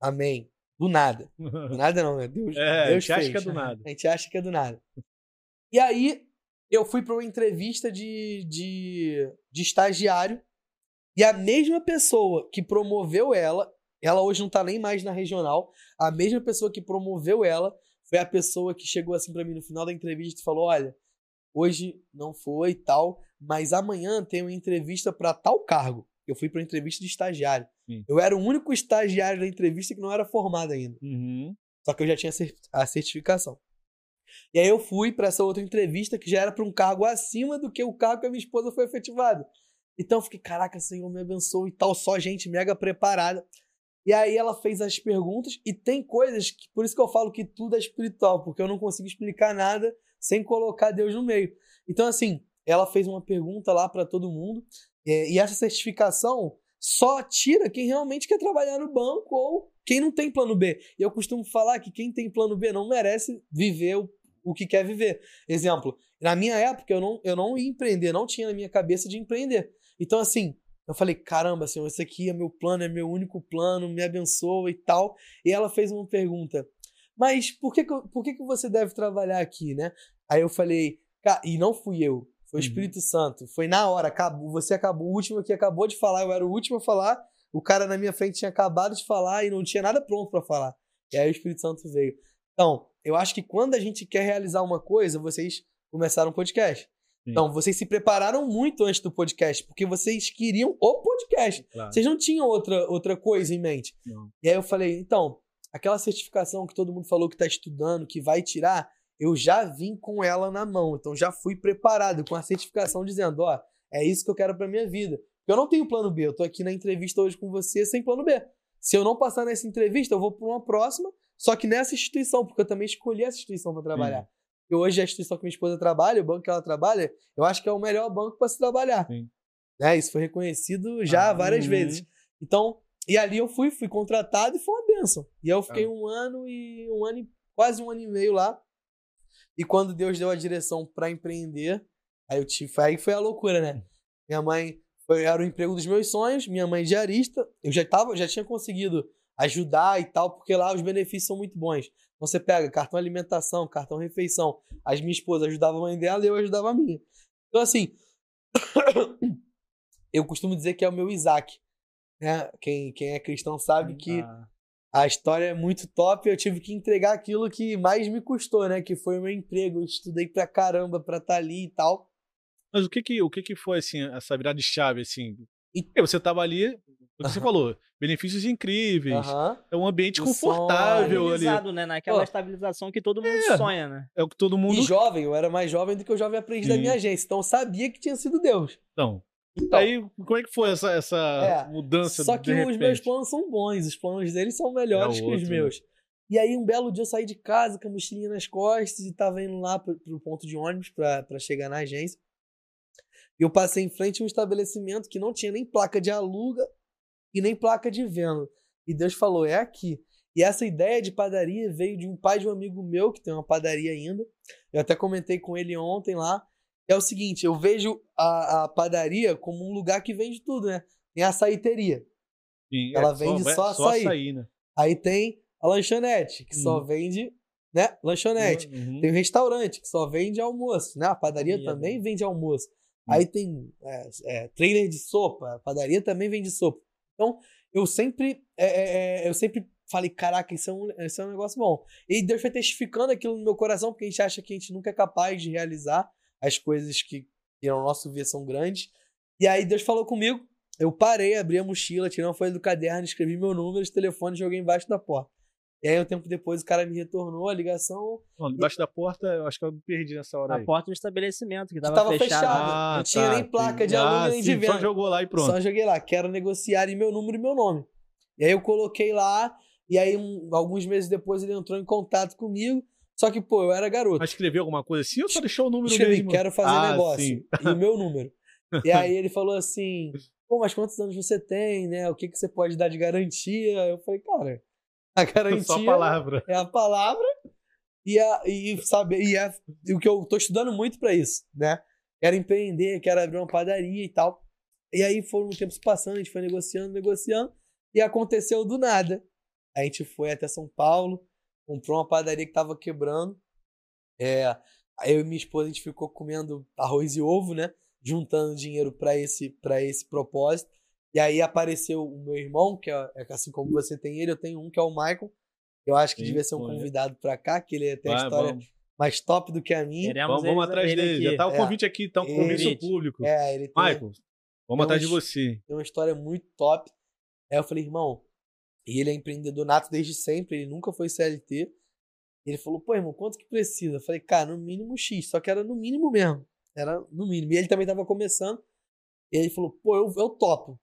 Amém. Do nada. Do nada não, né? Deus, *laughs* É, Deus você acha fez. que é do nada. A gente acha que é do nada. E aí, eu fui para uma entrevista de, de, de estagiário. E a mesma pessoa que promoveu ela, ela hoje não tá nem mais na regional, a mesma pessoa que promoveu ela foi a pessoa que chegou assim para mim no final da entrevista e falou: Olha, hoje não foi e tal, mas amanhã tem uma entrevista para tal cargo. Eu fui para entrevista de estagiário. Sim. Eu era o único estagiário da entrevista que não era formado ainda. Uhum. Só que eu já tinha a certificação. E aí eu fui para essa outra entrevista que já era para um cargo acima do que o cargo que a minha esposa foi efetivada. Então eu fiquei, caraca, Senhor, me abençoe e tal, só gente mega preparada. E aí ela fez as perguntas e tem coisas que, por isso que eu falo que tudo é espiritual, porque eu não consigo explicar nada sem colocar Deus no meio. Então assim, ela fez uma pergunta lá para todo mundo é, e essa certificação só tira quem realmente quer trabalhar no banco ou quem não tem plano B. E eu costumo falar que quem tem plano B não merece viver o, o que quer viver. Exemplo, na minha época eu não, eu não ia empreender, não tinha na minha cabeça de empreender. Então, assim, eu falei, caramba, Senhor, esse aqui é meu plano, é meu único plano, me abençoa e tal. E ela fez uma pergunta, mas por que, que, por que, que você deve trabalhar aqui, né? Aí eu falei, "Ca- e não fui eu, foi o Uhum. Espírito Santo. Foi na hora, acabou, você acabou, o último que acabou de falar, eu era o último a falar, o cara na minha frente tinha acabado de falar e não tinha nada pronto pra falar. E aí o Espírito Santo veio. Então, eu acho que quando a gente quer realizar uma coisa, vocês começaram um podcast. Sim. Então, vocês se prepararam muito antes do podcast, porque vocês queriam o podcast. Claro. Vocês não tinham outra, outra coisa em mente. Não. E aí eu falei, então, aquela certificação que todo mundo falou que tá estudando, que vai tirar, eu já vim com ela na mão. Então já fui preparado com a certificação dizendo, ó, é isso que eu quero pra minha vida. Eu não tenho plano B, eu tô aqui na entrevista hoje com você sem plano B. Se eu não passar nessa entrevista, eu vou pra uma próxima, só que nessa instituição, porque eu também escolhi essa instituição pra trabalhar. E hoje a instituição que minha esposa trabalha, o banco que ela trabalha, eu acho que é o melhor banco para se trabalhar. Sim. Né? Isso foi reconhecido já Ah, várias uhum. vezes. Então, e ali eu fui, fui contratado e foi uma benção. E aí eu fiquei Ah. um ano e um ano e quase um ano e meio lá. E quando Deus deu a direção para empreender, aí eu tive, aí foi a loucura, né? Minha mãe foi, era o emprego dos meus sonhos, minha mãe diarista, eu já tava, já tinha conseguido ajudar e tal, porque lá os benefícios são muito bons. Você pega cartão alimentação, cartão refeição. As minha esposa ajudava a mãe dela e eu ajudava a minha. Então assim, *coughs* eu costumo dizer que é o meu Isaac. Né? Quem, quem é cristão sabe que Ah, a história é muito top. Eu tive que entregar aquilo que mais me custou, né? Que foi o meu emprego. Eu estudei pra caramba pra estar ali e tal. Mas o que que, o que que foi, assim, essa virada de chave, assim? E- Porque você tava ali, O que você falou, benefícios incríveis, é um ambiente O confortável ali. Estabilizado, né? Naquela Pô. estabilização que todo mundo É. sonha, né? É o que todo E mundo. jovem, eu era mais jovem do que o jovem aprendiz da minha agência. Então eu sabia que tinha sido Deus. Então, Então, aí, como é que foi essa, essa É, mudança Só de que os meus planos são bons, os planos deles são melhores É que os outro, né? meus. E aí, um belo dia eu saí de casa com a mochilinha nas costas e tava indo lá pro, pro ponto de ônibus pra chegar na agência. E eu passei em frente a um estabelecimento que não tinha nem placa de aluga e nem placa de venda. E Deus falou: é aqui. E essa ideia de padaria veio de um pai de um amigo meu que tem uma padaria ainda. Eu até comentei com ele ontem lá. É o seguinte: eu vejo a, a padaria como um lugar que vende tudo, né? Tem a açaiteria. Sim, ela é, vende é só açaí. né? Aí tem a lanchonete, que só Uhum. vende, né? Lanchonete. Uhum. Tem o restaurante, que só vende almoço, né? A padaria também vende almoço. Aí tem é, é, trailer de sopa, padaria também vende sopa. Então, eu sempre, é, é, é, eu sempre falei, caraca, isso é, um, isso é um negócio bom. E Deus foi testificando aquilo no meu coração, porque a gente acha que a gente nunca é capaz de realizar as coisas que, que nosso ver são grandes. E aí Deus falou comigo, eu parei, abri a mochila, tirei uma folha do caderno, escrevi meu número de telefone e joguei embaixo da porta. E aí, um tempo depois, o cara me retornou a ligação, Não, debaixo da porta, eu acho que eu me perdi nessa hora Na aí. porta do estabelecimento, que que tava, tava fechado. fechado. Ah, não tinha tá, nem placa de entendi. aluno Ah, nem de venda. Só jogou lá e pronto. Só joguei lá, quero negociar e meu número e meu nome. E aí eu coloquei lá, e aí um- alguns meses depois ele entrou em contato comigo. Só que, pô, eu era garoto. Mas escreveu alguma coisa assim ou só deixou o número Escrevi, mesmo? quero fazer Ah, negócio. sim. E o meu número. *laughs* E aí ele falou assim: pô, mas quantos anos você tem, né? O que, que você pode dar de garantia? Eu falei, cara, *laughs* a garantia Só a palavra. é a palavra e, a, e saber e, é, o que eu tô estudando muito pra isso, né? Quero empreender, quero abrir uma padaria e tal. E aí foram um tempo se passando, a gente foi negociando, negociando, e aconteceu do nada. A gente foi até São Paulo, comprou uma padaria que tava quebrando. É, aí eu e minha esposa a gente ficou comendo arroz e ovo, né? Juntando dinheiro pra esse para esse propósito. E aí apareceu o meu irmão, que é, é assim como você tem ele, eu tenho um que é o Michael. Eu acho que Sim, devia ser um convidado pra cá, que ele tem a história vamos. mais top do que a minha. Queremos Vamos, vamos atrás ele dele. aqui. Já tá o É. convite aqui, então Ele- compromisso público. É, ele tem, Michael, vamos tem atrás de você. tem uma história muito top. Aí eu falei, irmão, e ele é empreendedor nato desde sempre, ele nunca foi CLT. Ele falou, pô, irmão, quanto que precisa? Eu falei, cara, no mínimo X, só que era no mínimo mesmo. Era no mínimo. E ele também tava começando. E aí ele falou, pô, eu, eu topo.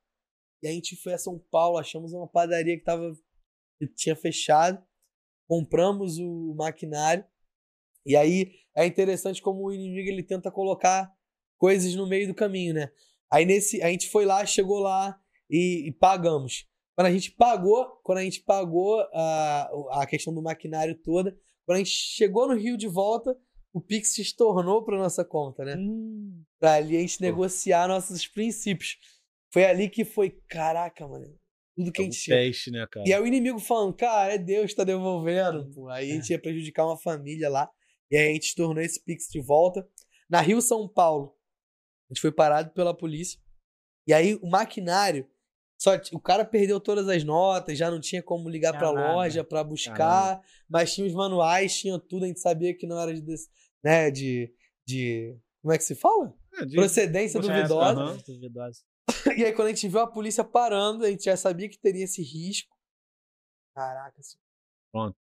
E a gente foi a São Paulo, achamos uma padaria que tava que tinha fechado. Compramos o maquinário. E aí é interessante como o inimigo ele tenta colocar coisas no meio do caminho, né? Aí nesse, a gente foi lá, chegou lá e, e pagamos. Quando a gente pagou, quando a gente pagou a, a questão do maquinário toda, quando a gente chegou no Rio de volta, o Pix se estornou para nossa conta, né? Hum. Pra ali a gente negociar nossos princípios. Foi ali que foi, caraca, mano, tudo que É a gente tinha. teste, né, cara? E aí o inimigo falando, cara, é Deus que tá devolvendo. Pô. Aí a gente ia prejudicar uma família lá. E aí a gente tornou esse Pix de volta. Na Rio São Paulo, a gente foi parado pela polícia. E aí o maquinário, só o cara perdeu todas as notas, já não tinha como ligar Tinha pra nada. loja pra buscar, mas tinha os manuais, tinha tudo, a gente sabia que não era de, né, de, de como é que se fala? É, de- Procedência duvidosa. aham. *laughs* E aí, quando a gente viu a polícia parando, a gente já sabia que teria esse risco. Caraca, assim, Pronto.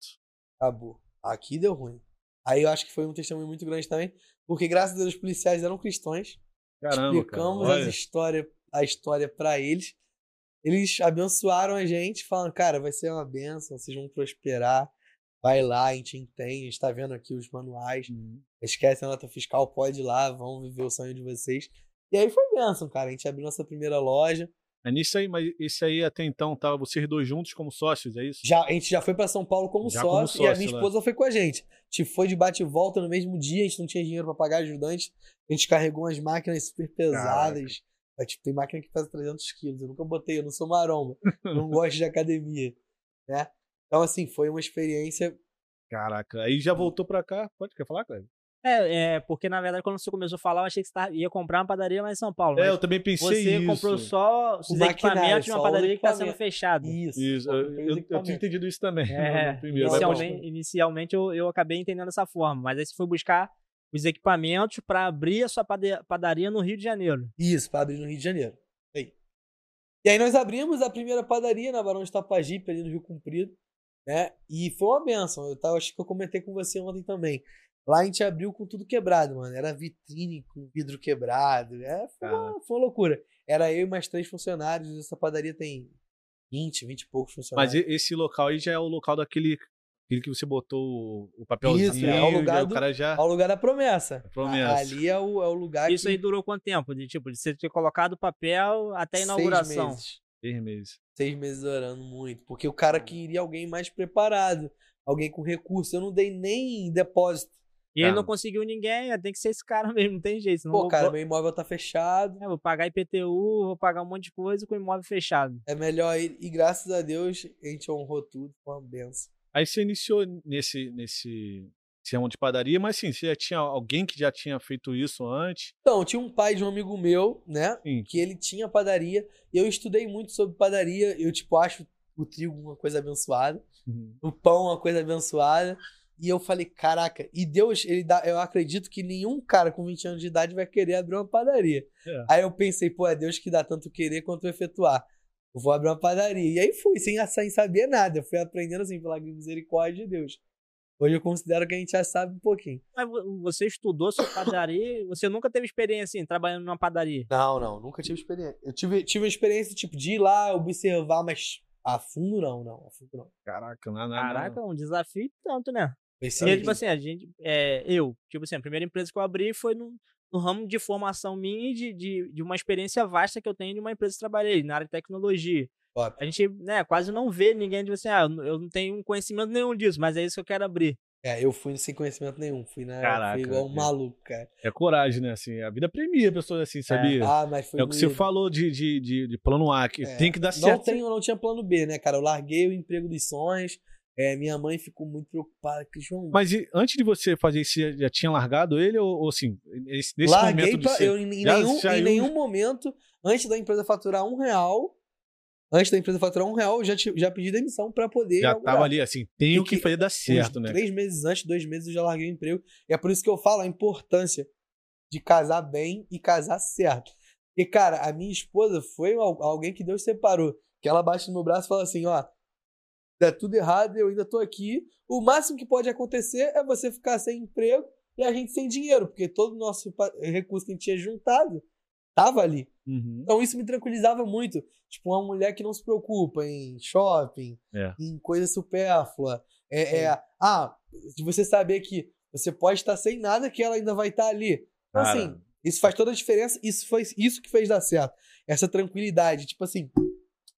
acabou. Aqui deu ruim. Aí eu acho que foi um testemunho muito grande também, porque graças a Deus os policiais eram cristãos. Caramba, cara. explicamos Olha, as história, a história para eles. Eles abençoaram a gente, falando, cara, vai ser uma benção, vocês vão prosperar. Vai lá, a gente entende, a gente tá vendo aqui os manuais. Hum. Esquece a nota fiscal, pode ir lá, vão viver o sonho de vocês. E aí foi benção, cara. A gente abriu nossa primeira loja. É nisso aí, mas esse aí até então tava vocês dois juntos como sócios, é isso? Já, a gente já foi pra São Paulo como sócio, como e a sócio, minha né? esposa foi com a gente. A gente foi de bate e volta no mesmo dia, a gente não tinha dinheiro pra pagar ajudante. A gente carregou umas máquinas super pesadas. É, tipo, tem máquina que pesa 300 quilos. Eu nunca botei, eu não sou maromba. *laughs* não gosto de academia. Né? Então, assim, foi uma experiência. Caraca, aí já voltou pra cá. Pode quer falar, Cleber? É, é, porque na verdade, quando você começou a falar, eu achei que você ia comprar uma padaria lá em São Paulo. É, eu também pensei você isso. comprou só os O equipamentos de uma padaria que está sendo fechada. Isso. Isso, eu, eu, eu tinha equipamentos. entendido isso também. É, *laughs* primeiro. Inicialmente- inicialmente, eu, eu acabei entendendo dessa forma, mas aí você foi buscar os equipamentos para abrir a sua padaria no Rio de Janeiro. Isso, pra abrir no Rio de Janeiro. Aí. E aí nós abrimos a primeira padaria na Barão de Tapajipe, ali no Rio Comprido, né? E foi uma benção. Eu tava, acho que eu comentei com você ontem também. Lá a gente abriu com tudo quebrado, mano. Era vitrine com vidro quebrado. É, foi, uma, foi uma loucura. Era eu e mais três funcionários. Essa padaria tem 20, 20 e poucos Mas funcionários. e- esse local aí já é o local daquele aquele que você botou o- o papelzinho. Isso, é o já lugar o do- cara já. Ao lugar da promessa. promessa. A- Ali é o, é o lugar Isso que... aí durou quanto tempo? De, tipo, de você ter colocado o papel até a seis inauguração. meses. Seis meses. Seis meses orando muito. Porque o cara queria alguém mais preparado. Alguém com recurso. Eu não dei nem depósito. E ele Cara. não conseguiu ninguém, tem que ser esse cara *laughs* mesmo, não tem jeito. Senão Pô, vou, cara, meu imóvel tá fechado. é, vou pagar IPTU, vou pagar um monte de coisa com o imóvel fechado. É melhor ir. E graças a Deus, a gente honrou tudo. Foi uma benção. Aí você iniciou nesse nesse sistema de padaria, mas sim, você já tinha alguém que já tinha feito isso antes. Então, tinha um pai de um amigo meu, né? Sim. Que ele tinha padaria. E eu estudei muito sobre padaria. Eu, tipo, acho o trigo uma coisa abençoada. O pão uma coisa abençoada. E eu falei, caraca, e Deus, ele dá, eu acredito que nenhum cara com 20 anos de idade vai querer abrir uma padaria. É. Aí eu pensei, pô, é Deus que dá tanto querer quanto efetuar. Eu vou abrir uma padaria. E aí fui, sem, sem saber nada. Eu fui aprendendo assim, pela misericórdia de Deus. Hoje eu considero que a gente já sabe um pouquinho. Mas vo- você estudou sobre padaria, você nunca teve experiência assim, trabalhando numa padaria. Não, não, nunca tive experiência. Eu tive, tive uma experiência, tipo, de ir lá, observar, mas a fundo não, não, a fundo não. Caraca, não é nada. Caraca, um desafio e tanto, né? Esse E, tipo assim, a gente, é, eu, tipo assim, a primeira empresa que eu abri foi no, no ramo de formação minha e de, de, de uma experiência vasta que eu tenho de uma empresa que trabalhei, na área de tecnologia. top. A gente, né, quase não vê ninguém de assim, ah, eu não- eu não tenho conhecimento nenhum disso, mas é isso que eu quero abrir. É, eu fui sem conhecimento nenhum. Fui, na, Caraca, fui igual um eu- maluco, cara. É coragem, né? Assim, a vida premia pessoas assim, sabia? Ah, mas foi É o que você falou de, de, de, de plano A, que É, tem que dar Não, certo. tenho, não tinha plano B, né, cara? Eu larguei o emprego dos sonhos. É, minha mãe ficou muito preocupada. Que, João, Mas antes de você fazer isso, você já tinha largado ele ou, ou assim, nesse, larguei momento pra, eu, em, já nenhum, em nenhum momento, antes da empresa faturar um real, antes da empresa faturar um real, eu já, já pedi demissão pra poder já tava ali assim, tenho que Porque fazer dar certo, né? Três meses antes, dois meses, eu já larguei o emprego. E é por isso que eu falo a importância de casar bem e casar certo. E, cara, a minha esposa foi al- alguém que Deus separou. Que ela bate no meu braço e fala assim: ó, dá tudo errado, eu ainda tô aqui. O máximo que pode acontecer é você ficar sem emprego e a gente sem dinheiro, porque todo o nosso recurso que a gente tinha juntado tava ali. Uhum. Então isso me tranquilizava muito. Tipo, uma mulher que não se preocupa em shopping, É. em coisa supérflua. É, é, ah, de você saber que você pode estar sem nada que ela ainda vai estar ali. Então, assim, isso faz toda a diferença. Isso foi isso que fez dar certo. Essa tranquilidade. Tipo assim,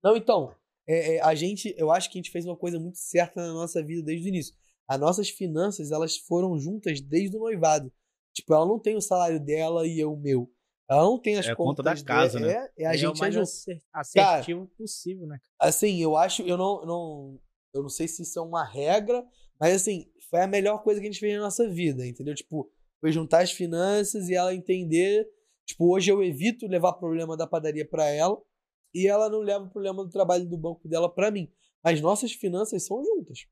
não, então, é, é, a gente, eu acho que a gente fez uma coisa muito certa na nossa vida desde o início. As nossas finanças, elas foram juntas desde o noivado. Tipo, ela não tem o salário dela e eu o meu. Ela não tem as É a contas conta da casa, dela. né? É, é a é o gente é mais junto. acer- assertivo possível, né? Assim, eu acho, eu não, não, eu não sei se isso é uma regra, mas assim, foi a melhor coisa que a gente fez na nossa vida, entendeu? Tipo, foi juntar as finanças e ela entender. Tipo, hoje eu evito levar problema da padaria pra ela e ela não leva o problema do trabalho do banco dela pra mim. Mas nossas finanças são juntas.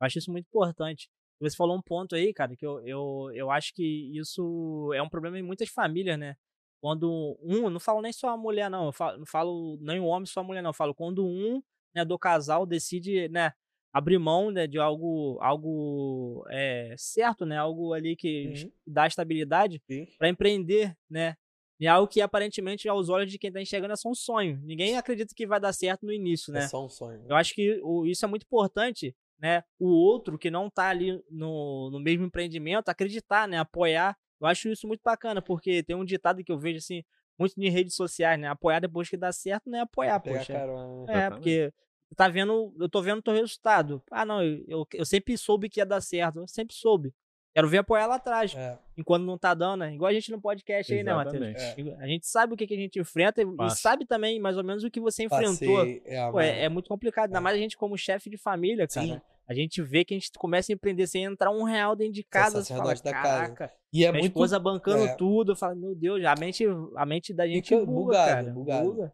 Eu acho isso muito importante. Você falou um ponto aí, cara, que eu, eu, eu acho que isso é um problema em muitas famílias, né? Quando um, não falo nem só a mulher, não, eu falo, não falo nem o homem só a mulher, não, eu falo quando um né, do casal decide, né, abrir mão né, de algo, algo é, certo, né, algo ali que Uhum. dá estabilidade para empreender, né, em algo que aparentemente aos olhos de quem tá enxergando é só um sonho. Ninguém acredita que vai dar certo no início, né? É só um sonho. Eu acho que o- isso é muito importante, né? O outro que não tá ali no, no mesmo empreendimento, acreditar, né? Apoiar. Eu acho isso muito bacana, porque tem um ditado que eu vejo, assim, muito em redes sociais, né? Apoiar depois que dá certo não é apoiar, Pegar poxa. carona. É, porque tá vendo, eu tô vendo o teu resultado. Ah, não, eu, eu, eu sempre soube que ia dar certo. Eu sempre soube. Quero ver apoiar lá atrás. É. Enquanto não tá dando, né? Igual a gente no podcast aí, né, Matheus? Exatamente. É. A gente sabe o que, que a gente enfrenta e- e Passa. sabe também mais ou menos o que você enfrentou. Passei, é, Pô, é, é muito complicado, ainda É. mais a gente como chefe de família, cara. Sim. A gente vê que a gente começa a empreender sem entrar um real dentro de casa. Você fala, da casa. caraca, E é minha muito esposa bancando é. tudo. Eu falo, meu Deus, a mente, a mente da gente Fica buga, bugado, cara. bugado. Buga.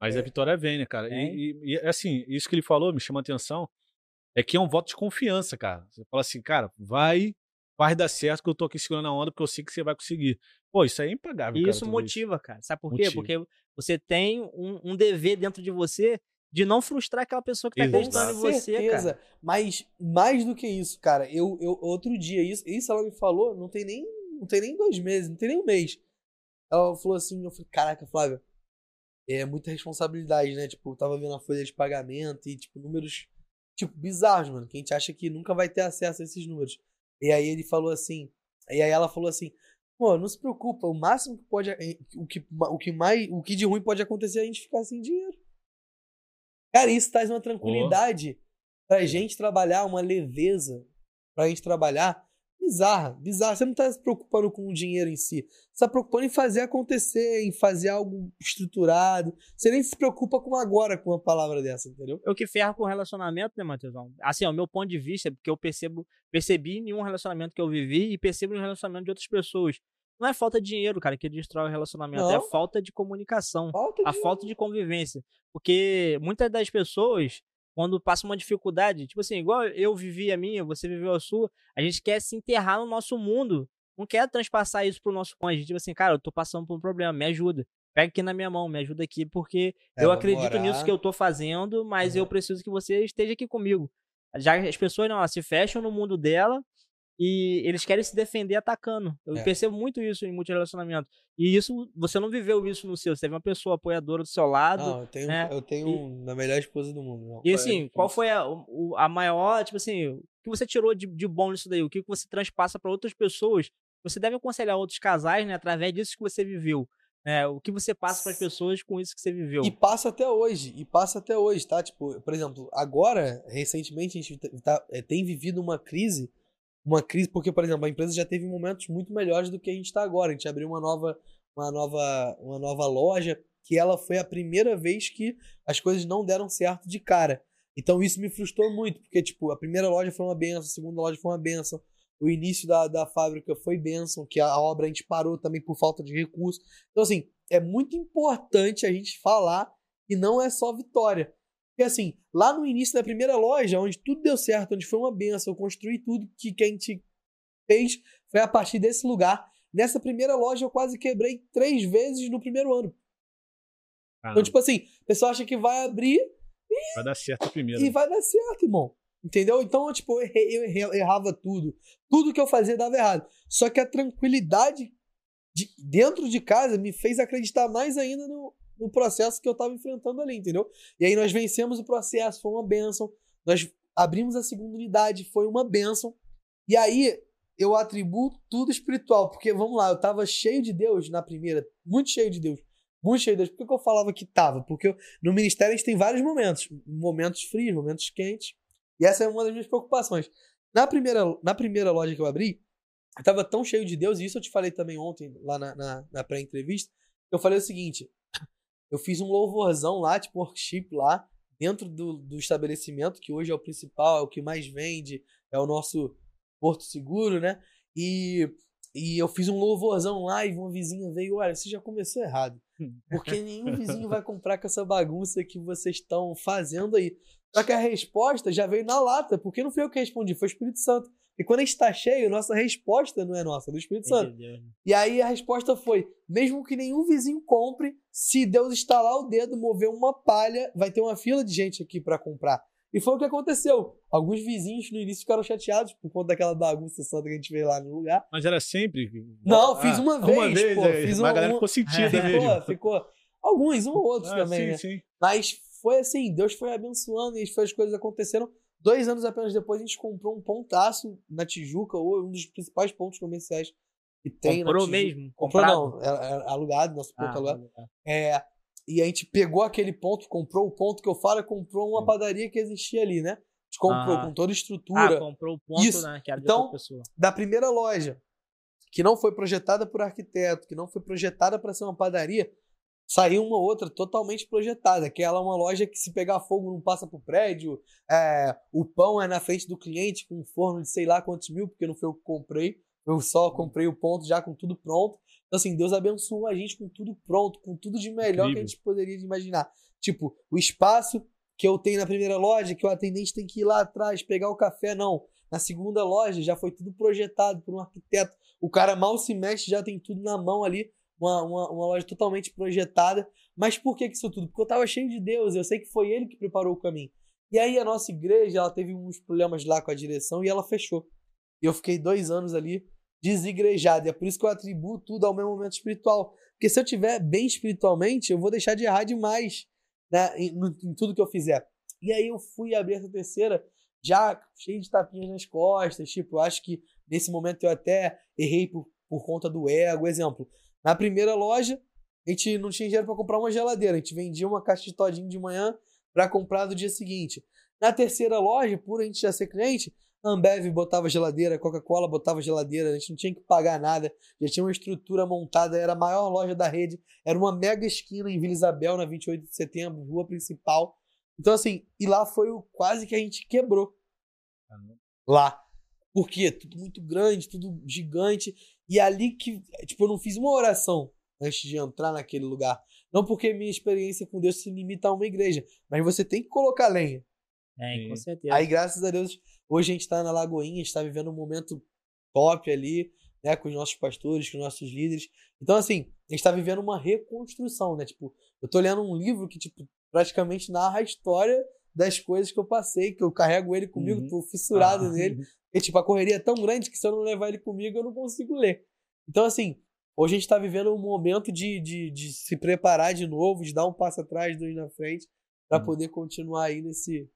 Mas É. a vitória vem, né, cara? E, e- e, assim, isso que ele falou me chama a atenção é que é um voto de confiança, cara. Você fala assim, cara, vai, Faz dar certo que eu tô aqui segurando a onda porque eu sei que você vai conseguir. Pô, isso aí é impagável. E cara, isso motiva, cara. Sabe por quê? Motiva. Porque você tem um, um dever dentro de você de não frustrar aquela pessoa que tá Exato. acreditando em você, certeza. cara. Mas mais do que isso, cara, eu, eu outro dia, isso, isso ela me falou, não tem nem, não tem nem dois meses, não tem nem um mês. Ela falou assim, eu falei, caraca, Flávia, é muita responsabilidade, né? Tipo, eu tava vendo a folha de pagamento e, tipo, números, tipo, bizarros, mano. Que a gente acha que nunca vai ter acesso a esses números. E aí ele falou assim, e aí ela falou assim, pô, não se preocupa, o máximo que pode, o que, o que mais, o que de ruim pode acontecer é a gente ficar sem dinheiro. Cara, isso traz uma tranquilidade pra gente trabalhar, uma leveza pra gente trabalhar bizarra, bizarra. Você não tá se preocupando com o dinheiro em si. Você tá preocupando em fazer acontecer, em fazer algo estruturado. Você nem se preocupa com agora com uma palavra dessa, entendeu? Eu que ferro com relacionamento, né, Matheusão? Assim, o meu ponto de vista é porque eu percebo, percebi em um relacionamento que eu vivi e percebo no relacionamento de outras pessoas. Não é falta de dinheiro, cara, que destrói o relacionamento, Não. é falta de comunicação. Falta a de- falta de convivência. Porque muitas das pessoas, quando passa uma dificuldade, tipo assim, igual eu vivi a minha, você viveu a sua, a gente quer se enterrar no nosso mundo. Não quer transpassar isso pro nosso cônjuge. Tipo assim, cara, eu tô passando por um problema, me ajuda. Pega aqui na minha mão, me ajuda aqui, porque É, eu acredito orar. nisso que eu tô fazendo, mas Uhum. eu preciso que você esteja aqui comigo. Já as pessoas não, elas se fecham no mundo dela e eles querem se defender atacando. Eu É. percebo muito isso em multirelacionamento. E isso, você não viveu isso no seu. Você teve uma pessoa apoiadora do seu lado. Não, eu tenho, né? eu tenho a melhor esposa do mundo. Não. E É assim, difícil. qual foi a, a maior, tipo assim, o que você tirou de, de bom nisso daí? O que você transpassa para outras pessoas? Você deve aconselhar outros casais, né, através disso que você viveu. né? o que você passa para as pessoas com isso que você viveu. E passa até hoje, e passa até hoje, tá? Tipo, por exemplo, agora, recentemente, a gente tá- é, tem vivido uma crise, uma crise, porque, por exemplo, a empresa já teve momentos muito melhores do que a gente tá agora. A gente abriu uma nova, uma nova, uma nova loja, que ela foi a primeira vez que as coisas não deram certo de cara. Então isso me frustrou muito, porque, tipo, a primeira loja foi uma benção, a segunda loja foi uma benção, o início da, da fábrica foi benção, que a obra a gente parou também por falta de recursos. Então, assim, é muito importante a gente falar que não é só vitória. Porque, assim, lá no início da primeira loja, onde tudo deu certo, onde foi uma benção, eu construí tudo que, que a gente fez, foi a partir desse lugar. Nessa primeira loja, eu quase quebrei três vezes no primeiro ano. Então, tipo assim, o pessoal acha que vai abrir vai dar certo primeiro. e vai dar certo, irmão. Entendeu? Então, tipo, eu, errei- eu errava tudo. Tudo que eu fazia dava errado. Só que a tranquilidade de- dentro de casa me fez acreditar mais ainda no, no processo que eu tava enfrentando ali, entendeu? E aí nós vencemos o processo, foi uma benção. Nós abrimos a segunda unidade, foi uma benção. E aí eu atribuo tudo espiritual, porque vamos lá, eu tava cheio de Deus na primeira, muito cheio de Deus. Muito cheio de Deus. Por que eu falava que tava? Porque eu- no ministério a gente tem vários momentos. Momentos frios, momentos quentes. E essa é uma das minhas preocupações. Na primeira, na primeira loja que eu abri, eu tava tão cheio de Deus, e isso eu te falei também ontem, lá na, na, na pré-entrevista. Eu falei o seguinte: eu fiz um louvorzão lá, tipo worship lá, dentro do, do estabelecimento, que hoje é o principal, é o que mais vende, é o nosso Porto Seguro, né? E, e eu fiz um louvorzão lá e uma vizinha veio: olha, você já começou errado. *laughs* Porque nenhum vizinho vai comprar com essa bagunça que vocês estão fazendo aí. Só que a resposta já veio na lata, porque não foi eu que respondi, foi o Espírito Santo. E quando a gente tá cheio, nossa resposta não é nossa, é do Espírito Santo. Entendeu? E aí a resposta foi: mesmo que nenhum vizinho compre, se Deus estalar o dedo, mover uma palha, vai ter uma fila de gente aqui pra comprar. E foi o que aconteceu. Alguns vizinhos no início ficaram chateados por conta daquela bagunça santa que a gente fez lá no lugar. Mas era sempre. Não, fiz Ah, uma Uma vez, vez, pô, é, fiz mas a galera um- ficou sentida É, mesmo. Ficou, ficou. Alguns, um ou outros Ah, também, sim, né? sim. Mas foi assim, Deus foi abençoando e as coisas aconteceram. Dois anos apenas depois, a gente comprou um pontaço na Tijuca, ou um dos principais pontos comerciais que tem na Comprou Tijuca. mesmo? Comprou comprado? não, era, era alugado, nosso ponto Ah, alugado. tá. É, e a gente pegou aquele ponto, comprou o ponto que eu falo, comprou uma padaria que existia ali, né? A gente comprou Ah. com toda a Ah, estrutura comprou o ponto, Isso. né? Que era Então, da primeira loja, que não foi projetada por arquiteto, que não foi projetada para ser uma padaria, saiu uma outra totalmente projetada, que ela é uma loja que se pegar fogo não passa pro prédio, é, o pão é na frente do cliente com um forno de sei lá quantos mil, porque não foi eu que comprei, eu só comprei o ponto já com tudo pronto. Então assim, Deus abençoou a gente com tudo pronto, com tudo de melhor que a Incrível. gente poderia imaginar. Tipo, o espaço que eu tenho na primeira loja, que o atendente tem que ir lá atrás pegar o café, não. Na segunda loja já foi tudo projetado por um arquiteto. O cara mal se mexe, já tem tudo na mão ali. Uma, uma, uma loja totalmente projetada. Mas por que, isso tudo? Porque eu tava cheio de Deus. Eu sei que foi ele que preparou o caminho. E aí a nossa igreja, ela teve uns problemas lá com a direção e ela fechou. E eu fiquei dois anos ali desigrejado. E é por isso que eu atribuo tudo ao meu momento espiritual. Porque se eu tiver bem espiritualmente, eu vou deixar de errar demais né, em, em tudo que eu fizer. E aí eu fui abrir essa terceira já cheio de tapinhas nas costas. Tipo, eu acho que nesse momento eu até errei por, por conta do ego. Exemplo, na primeira loja, a gente não tinha dinheiro para comprar uma geladeira. A gente vendia uma caixa de todinho de manhã para comprar no dia seguinte. Na terceira loja, por a gente já ser cliente, Ambev botava geladeira, Coca-Cola botava geladeira, a gente não tinha que pagar nada, já tinha uma estrutura montada, era a maior loja da rede, era uma mega esquina em Vila Isabel, na 28 de setembro, rua principal. Então, assim, e lá foi o quase que a gente quebrou. Lá. Por quê? Tudo muito grande, tudo gigante. E ali que, tipo, eu não fiz uma oração antes de entrar naquele lugar. Não porque minha experiência com Deus se limita a uma igreja, mas você tem que colocar lenha. É, com certeza. Aí, graças a Deus, hoje a gente está na Lagoinha, a gente está vivendo um momento top ali, né, com os nossos pastores, com os nossos líderes. Então, assim, a gente está vivendo uma reconstrução, né? Tipo, eu tô lendo um livro que, tipo, praticamente narra a história das coisas que eu passei, que eu carrego ele comigo, uhum. tô fissurado ah, nele. *laughs* E, tipo, a correria é tão grande que se eu não levar ele comigo, eu não consigo ler. Então, assim, hoje a gente tá vivendo um momento de, de, de se preparar de novo, de dar um passo atrás, dois na frente, para uhum. poder continuar aí nesse,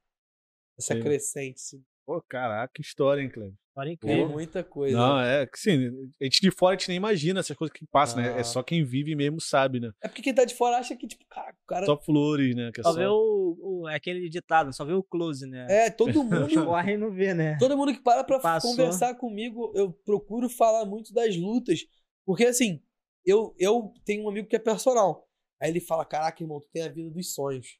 essa Sim. crescente. Assim. Pô, caraca, que história, hein, Cleber? História incrível. muita coisa. Não, é que sim, a gente de fora a gente nem imagina essas coisas que passam, ah. né? É ah. só quem vive mesmo sabe, né? É porque quem tá de fora acha que, tipo, cara, o cara. Só flores, né? Que é só, só vê o, o, é aquele ditado, só vê o close, né? É, todo *laughs* mundo. Corre não vê, né? Todo mundo que para pra Passou. conversar comigo, eu procuro falar muito das lutas. Porque assim, eu, eu tenho um amigo que é personal. Aí ele fala: Caraca, irmão, tu tem a vida dos sonhos.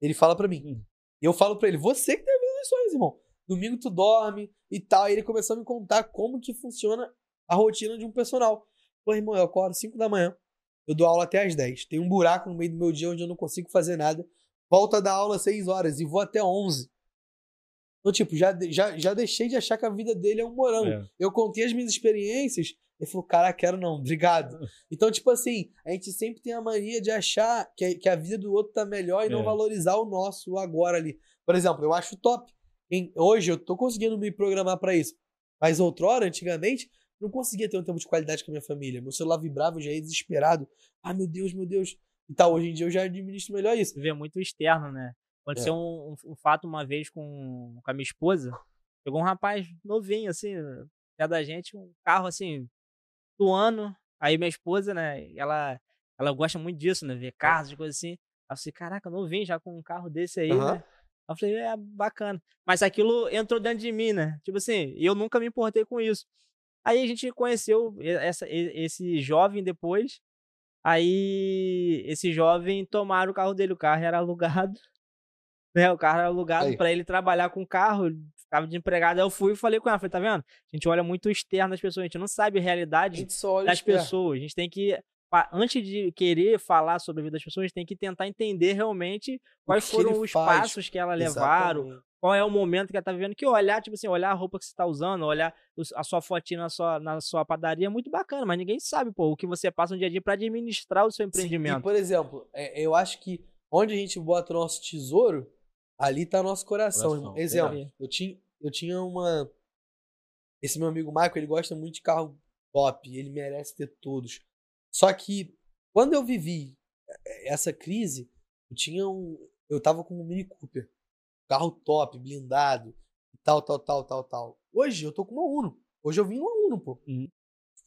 Ele fala para mim. Hum. E eu falo para ele: Você que tem a vida dos sonhos, irmão domingo tu dorme e tal. E ele começou a me contar como que funciona a rotina de um personal. Falei, irmão, eu acordo 5 da manhã, eu dou aula até às 10. Tem um buraco no meio do meu dia onde eu não consigo fazer nada. Volta da aula às 6 horas e vou até 11. Então, tipo, já, já, já deixei de achar que a vida dele é um morango. É. Eu contei as minhas experiências. Ele falou, cara, quero não, obrigado. *laughs* Então, tipo assim, a gente sempre tem a mania de achar que, que a vida do outro tá melhor e é. não valorizar o nosso agora ali. Por exemplo, eu acho top em, hoje eu tô conseguindo me programar para isso. Mas outrora, antigamente, não conseguia ter um tempo de qualidade com a minha família. Meu celular vibrava, eu já ia desesperado. Ah, meu Deus, meu Deus. E tal, hoje em dia eu já administro melhor isso. Vê muito externo, né? Aconteceu é. um, um, um, fato uma vez com, com a minha esposa. Pegou um rapaz novinho, assim, é da gente, um carro assim, do ano. Aí minha esposa, né, ela, ela gosta muito disso, né? Ver carros, coisas assim. Aí eu falei, caraca, novinho já com um carro desse aí, uhum. né? Eu falei, é bacana. Mas aquilo entrou dentro de mim, né? Tipo assim, eu nunca me importei com isso. Aí a gente conheceu essa, esse jovem depois. Aí esse jovem tomaram o carro dele, o carro era alugado. *laughs* Né? O carro era alugado para ele trabalhar com o carro, ficava de empregado. Aí eu fui e falei com ela, falei, tá vendo? A gente olha muito externo das pessoas, a gente não sabe a realidade a das pessoas. A gente tem que antes de querer falar sobre a vida das pessoas, a gente tem que tentar entender realmente quais foram os faz. passos que ela levaram, Exatamente. qual é o momento que ela tá vivendo. Que olhar, tipo assim, olhar a roupa que você tá usando, olhar a sua fotinha na sua, na sua padaria é muito bacana, mas ninguém sabe, pô, o que você passa no dia a dia para administrar o seu empreendimento. Sim, e, por exemplo, é, eu acho que onde a gente bota o nosso tesouro, ali tá nosso coração, coração Exemplo, é. eu tinha, eu tinha uma. Esse meu amigo Michael, ele gosta muito de carro top, ele merece ter todos. Só que quando eu vivi eh, essa crise, eu tinha um. Eu tava com um Mini Cooper. Carro top, blindado, tal, tal, tal, tal, tal. Hoje eu tô com uma Uno. Hoje eu vim uma Uno, pô. Uhum.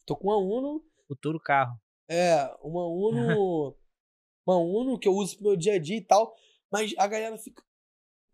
Tô com uma Uno. Futuro carro. É, uma Uno. *laughs* uma Uno que eu uso pro meu dia a dia e tal. Mas a galera fica.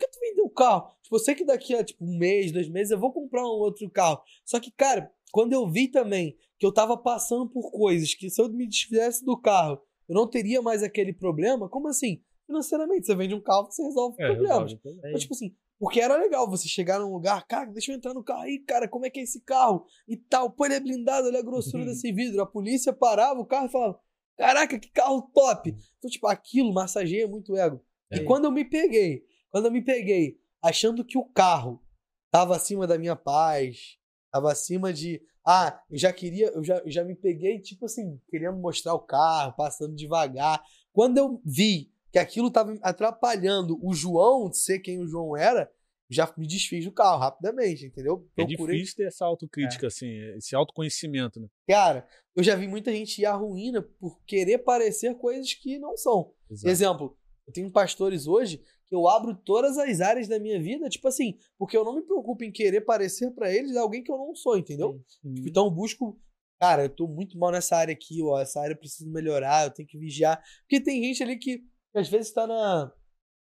Por que tu vendeu o carro? Tipo, eu sei que daqui a tipo, um mês, dois meses, eu vou comprar um outro carro. Só que, cara, quando eu vi também que eu tava passando por coisas que se eu me desfizesse do carro, eu não teria mais aquele problema, como assim? Financeiramente, você vende um carro, você resolve é, problemas. Mas, tipo assim, porque era legal você chegar num lugar, cara, deixa eu entrar no carro aí, cara, como é que é esse carro? E tal, pô, ele é blindado, olha a grossura desse vidro. A polícia parava o carro e falava, caraca, que carro top! Então, tipo, aquilo massageia muito o ego. É. E quando eu me peguei, quando eu me peguei achando que o carro tava acima da minha paz, tava acima de. Ah, eu já queria, eu já, eu já me peguei, tipo assim, querendo mostrar o carro, passando devagar. Quando eu vi que aquilo tava atrapalhando o João de ser quem o João era, já me desfiz do carro rapidamente, entendeu? É difícil ter essa autocrítica, é. assim, esse autoconhecimento, né? Cara, eu já vi muita gente ir à ruína por querer parecer coisas que não são. Exato. Exemplo, eu tenho pastores hoje eu abro todas as áreas da minha vida, tipo assim, porque eu não me preocupo em querer parecer para eles alguém que eu não sou, entendeu? Tipo, então eu busco, cara, eu tô muito mal nessa área aqui, ó, essa área eu preciso melhorar, eu tenho que vigiar. Porque tem gente ali que, que às vezes tá na.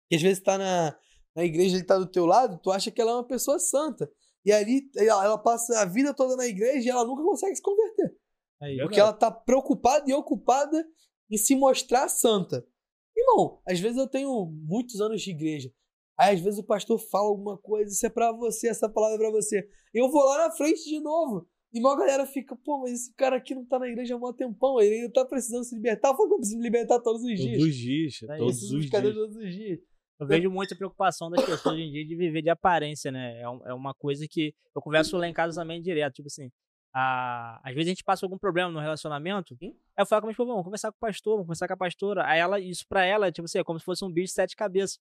que às vezes tá na na igreja ele tá do teu lado, tu acha que ela é uma pessoa santa. E ali ela, ela passa a vida toda na igreja e ela nunca consegue se converter. Aí, porque ela tá preocupada e ocupada em se mostrar santa. Irmão, às vezes eu tenho muitos anos de igreja. Aí às vezes o pastor fala alguma coisa, isso é para você, essa palavra é pra você. Eu vou lá na frente de novo. E uma galera fica, pô, mas esse cara aqui não tá na igreja há um tempão, ele ainda tá precisando se libertar. Fala que eu preciso me libertar todos os dias. Todos os dias, é, todos os dias. todos os dias. Eu vejo muita preocupação das pessoas hoje em dia de viver de aparência, né? É, é uma coisa que eu converso lá em casa também direto. Tipo assim, a... às vezes a gente passa algum problema no relacionamento. Aí eu falo com a minha esposa, vamos conversar com o pastor, vamos conversar com a pastora. Aí ela, isso pra ela, tipo assim, é como se fosse um bicho de sete cabeças.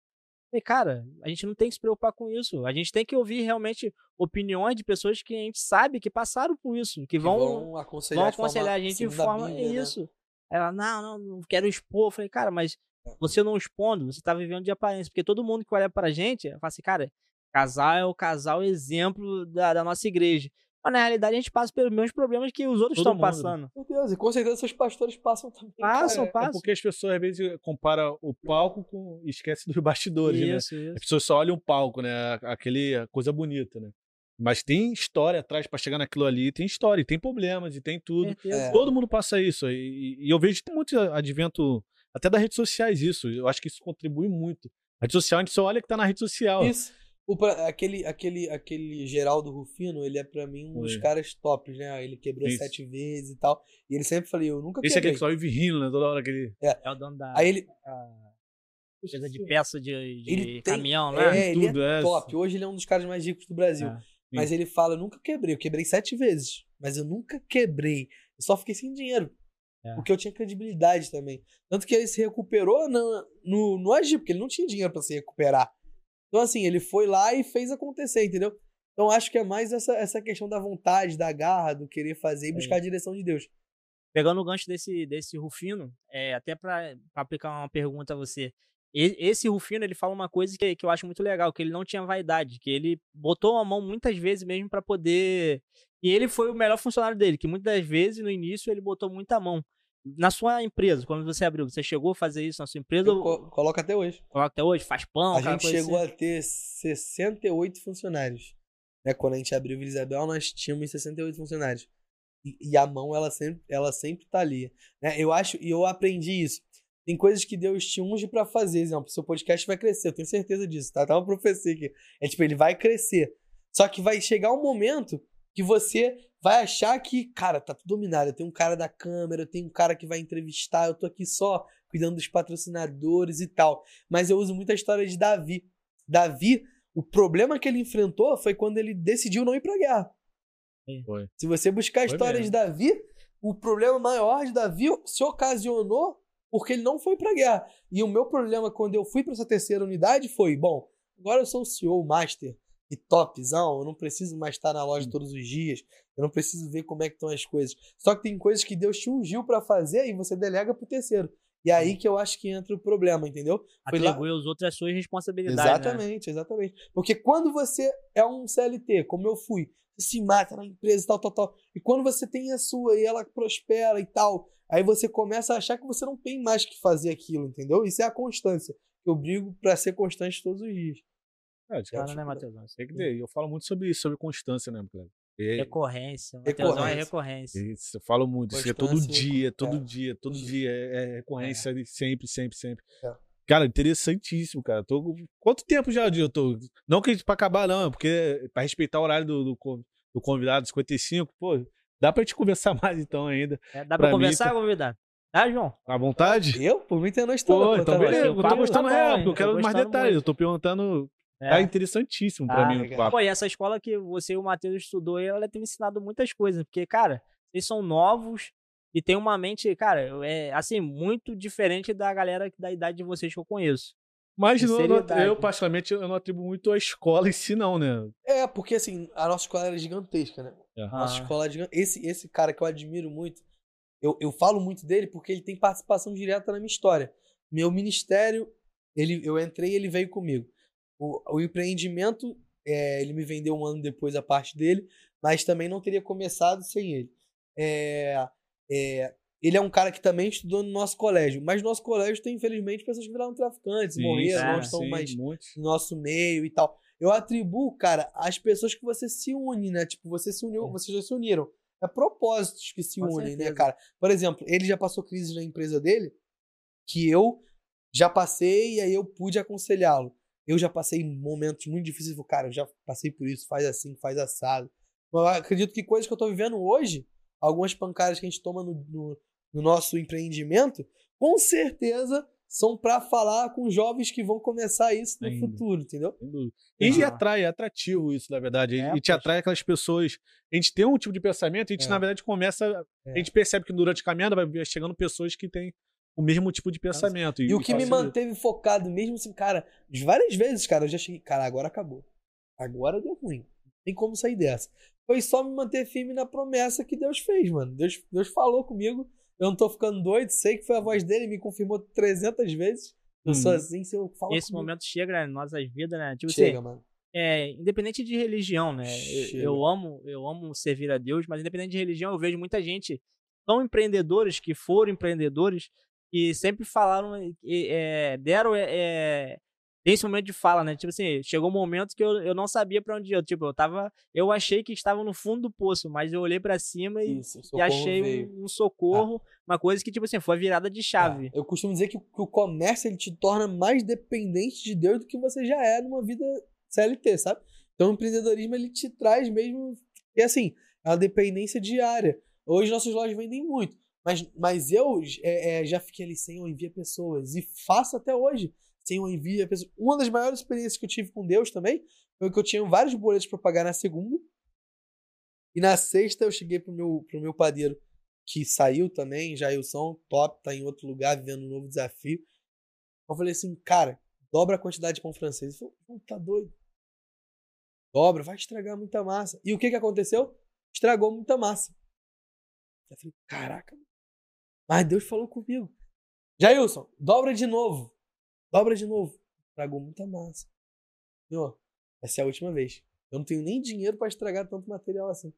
E, cara, a gente não tem que se preocupar com isso. A gente tem que ouvir realmente opiniões de pessoas que a gente sabe que passaram por isso, que vão, que vão aconselhar, vão aconselhar a gente de forma. Bíblia, né? isso. Né? Ela, não, não, não quero expor. Eu falei, cara, mas você não expondo, você tá vivendo de aparência. Porque todo mundo que olha pra gente fala assim, cara, casal é o casal exemplo da, da nossa igreja. Mas na realidade a gente passa pelos mesmos problemas que os outros estão passando. Meu Deus, e com certeza seus pastores passam também. Passam, cara. passam. É porque as pessoas às vezes comparam o palco com. e esquece dos *laughs* bastidores, isso, né? Isso. As pessoas só olham o palco, né? Aquele coisa bonita, né? Mas tem história atrás para chegar naquilo ali, tem história, e tem problemas, e tem tudo. É. Todo mundo passa isso. E, e eu vejo que tem muito advento até das redes sociais isso. Eu acho que isso contribui muito. A rede social, a gente só olha que tá na rede social. Isso. O, aquele, aquele, aquele Geraldo Rufino, ele é pra mim um dos caras tops, né? Ele quebrou isso. sete vezes e tal. E ele sempre falou, eu nunca Esse quebrei. Esse é aquele que só vive rindo, né? Toda hora que ele... É, é o dono da... Aí ele... Coisa de peça de, de ele caminhão, tem, né? É, ele Tudo, é top. Hoje ele é um dos caras mais ricos do Brasil. É, mas ele fala, eu nunca quebrei. Eu quebrei sete vezes. Mas eu nunca quebrei. Eu só fiquei sem dinheiro. É. Porque eu tinha credibilidade também. Tanto que ele se recuperou no, no, no agir, porque ele não tinha dinheiro para se recuperar. Então, assim, ele foi lá e fez acontecer, entendeu? Então, acho que é mais essa, essa questão da vontade, da garra, do querer fazer e buscar é. a direção de Deus. Pegando o gancho desse, desse Rufino, é, até para aplicar uma pergunta a você. Esse Rufino, ele fala uma coisa que, que eu acho muito legal, que ele não tinha vaidade, que ele botou a mão muitas vezes mesmo para poder e ele foi o melhor funcionário dele, que muitas vezes no início ele botou muita mão. Na sua empresa, quando você abriu, você chegou a fazer isso na sua empresa? Eu co coloca até hoje. Coloca até hoje, faz pão, A gente chegou assim. a ter 68 funcionários. Né? Quando a gente abriu o Isabel, nós tínhamos 68 funcionários. E, e, a mão, ela sempre, ela sempre tá ali. Né? Eu acho, e eu aprendi isso. Tem coisas que Deus te unge para fazer, exemplo, seu podcast vai crescer, eu tenho certeza disso, tá? Tá uma profecia aqui. É tipo, ele vai crescer. Só que vai chegar um momento que você vai achar que, cara, tá tudo dominado. Eu tenho um cara da câmera, eu tenho um cara que vai entrevistar, eu tô aqui só cuidando dos patrocinadores e tal. Mas eu uso muito a história de Davi. Davi, o problema que ele enfrentou foi quando ele decidiu não ir pra guerra. Foi. Se você buscar a foi história mesmo. de Davi, o problema maior de Davi se ocasionou porque ele não foi pra guerra. E o meu problema quando eu fui para essa terceira unidade foi, bom, agora eu sou o CEO, master, e topzão, eu não preciso mais estar na loja todos os dias, eu não preciso ver como é que estão as coisas. Só que tem coisas que Deus te ungiu para fazer e você delega pro terceiro. E é aí que eu acho que entra o problema, entendeu? Atribui lá... aos outros as suas responsabilidades. Né? Exatamente, né? exatamente. Porque quando você é um CLT, como eu fui, você se mata na empresa e tal, tal, tal. E quando você tem a sua e ela prospera e tal, aí você começa a achar que você não tem mais que fazer aquilo, entendeu? Isso é a constância. Eu brigo para ser constante todos os dias. É, né, Matheus? Tem que ter. Eu falo muito sobre isso, sobre constância, né? E... Recorrência. Matheusão é recorrência. Isso, eu falo muito. Isso é todo dia, todo é. dia, todo dia. É, é recorrência é. sempre, sempre, sempre. É. Cara, interessantíssimo, cara. Tô... Quanto tempo já eu tô? Não que pra acabar, não, porque pra respeitar o horário do, do, do convidado, 55, pô, dá pra gente *laughs* conversar mais então ainda. É, dá pra, pra conversar, mim, tá... convidado? Tá, João? À vontade? Eu? Por mim tem noite toda. Pô, então beleza. Eu tô gostando, tá é, eu quero mais detalhes. Eu tô perguntando É. Tá interessantíssimo pra Ah, mim o legal. papo. Pô, e essa escola que você e o Matheus estudou, ela tem me ensinado muitas coisas. Porque, cara, vocês são novos e tem uma mente, cara, é assim, muito diferente da galera da idade de vocês que eu conheço. Mas não- eu, particularmente, eu não atribuo muito à escola em si, não, né? É, porque assim, a nossa escola era gigantesca, né? A nossa Ah. escola é gigante. Esse, esse cara que eu admiro muito, eu, eu falo muito dele porque ele tem participação direta na minha história. Meu ministério, ele, eu entrei e ele veio comigo. O, o empreendimento, é, ele me vendeu um ano depois a parte dele, mas também não teria começado sem ele. É, é, ele é um cara que também estudou no nosso colégio, mas no nosso colégio tem, infelizmente, pessoas que viraram traficantes, morreram, sim, não estão sim, mais muitos. no nosso meio e tal. Eu atribuo, cara, às pessoas que você se une, né? Tipo, você se uniu, É. vocês já se uniram. É propósitos que se Com unem, né, certeza. cara? Por exemplo, ele já passou crise na empresa dele, que eu já passei e aí eu pude aconselhá-lo. Eu já passei momentos muito difíceis, eu, cara, eu já passei por isso, faz assim, faz assado. Eu acredito que coisas que eu tô vivendo hoje, algumas pancadas que a gente toma no, no, no nosso empreendimento, com certeza são pra falar com jovens que vão começar isso no Ainda. futuro, entendeu? E atrai, é atrativo isso, na verdade. É, e te atrai aquelas pessoas. A gente tem um tipo de pensamento, a gente, É. na verdade, começa. É. A gente percebe que durante a caminhada vai chegando pessoas que têm o mesmo tipo de pensamento. E o que me manteve focado mesmo assim, cara, várias vezes, cara, eu já cheguei, cara, agora acabou. Agora deu ruim. Não tem como sair dessa. Foi só me manter firme na promessa que Deus fez, mano. Deus, Deus falou comigo. Eu não tô ficando doido, sei que foi a voz dele, me confirmou 300 vezes. Eu sou Uhum. assim, se eu falo Esse comigo. momento chega né, em nossas vidas, né? Tipo Chega, assim, mano. é, independente de religião, né? Eu, eu amo, eu amo servir a Deus, mas independente de religião, eu vejo muita gente tão empreendedores que foram empreendedores e sempre falaram, é, deram é, é, tem esse momento de fala, né? Tipo assim, chegou um momento que eu, eu não sabia pra onde. Eu, tipo, eu tava, eu achei que estava no fundo do poço, mas eu olhei pra cima e, Isso, e achei um, um socorro, uma coisa que tipo assim, foi a virada de chave. É, Eu costumo dizer que, o- que o comércio ele te torna mais dependente de Deus do que você já é numa vida CLT, sabe? Então o empreendedorismo ele te traz mesmo. E assim, é uma dependência diária. Hoje nossas lojas vendem muito. Mas, mas eu é, é, já fiquei ali eu envia pessoas. E faço até hoje. Eu envia pessoas. Uma das maiores experiências que eu tive com Deus também foi que eu tinha vários boletos para pagar na segunda. E na sexta eu cheguei pro meu, pro meu padeiro que saiu também, Jailson, top, tá em outro lugar, vivendo um novo desafio. Eu falei assim, cara, dobra a quantidade de pão francês. Ele falou, "Pô, tá doido. Dobra, vai estragar muita massa. E o que que aconteceu? Estragou muita massa. Eu falei, caraca. Mas Deus falou comigo. Jailson, dobra de novo. Dobra de novo. Estragou muita massa. Senhor, essa é a última vez. Eu não tenho nem dinheiro pra estragar tanto material assim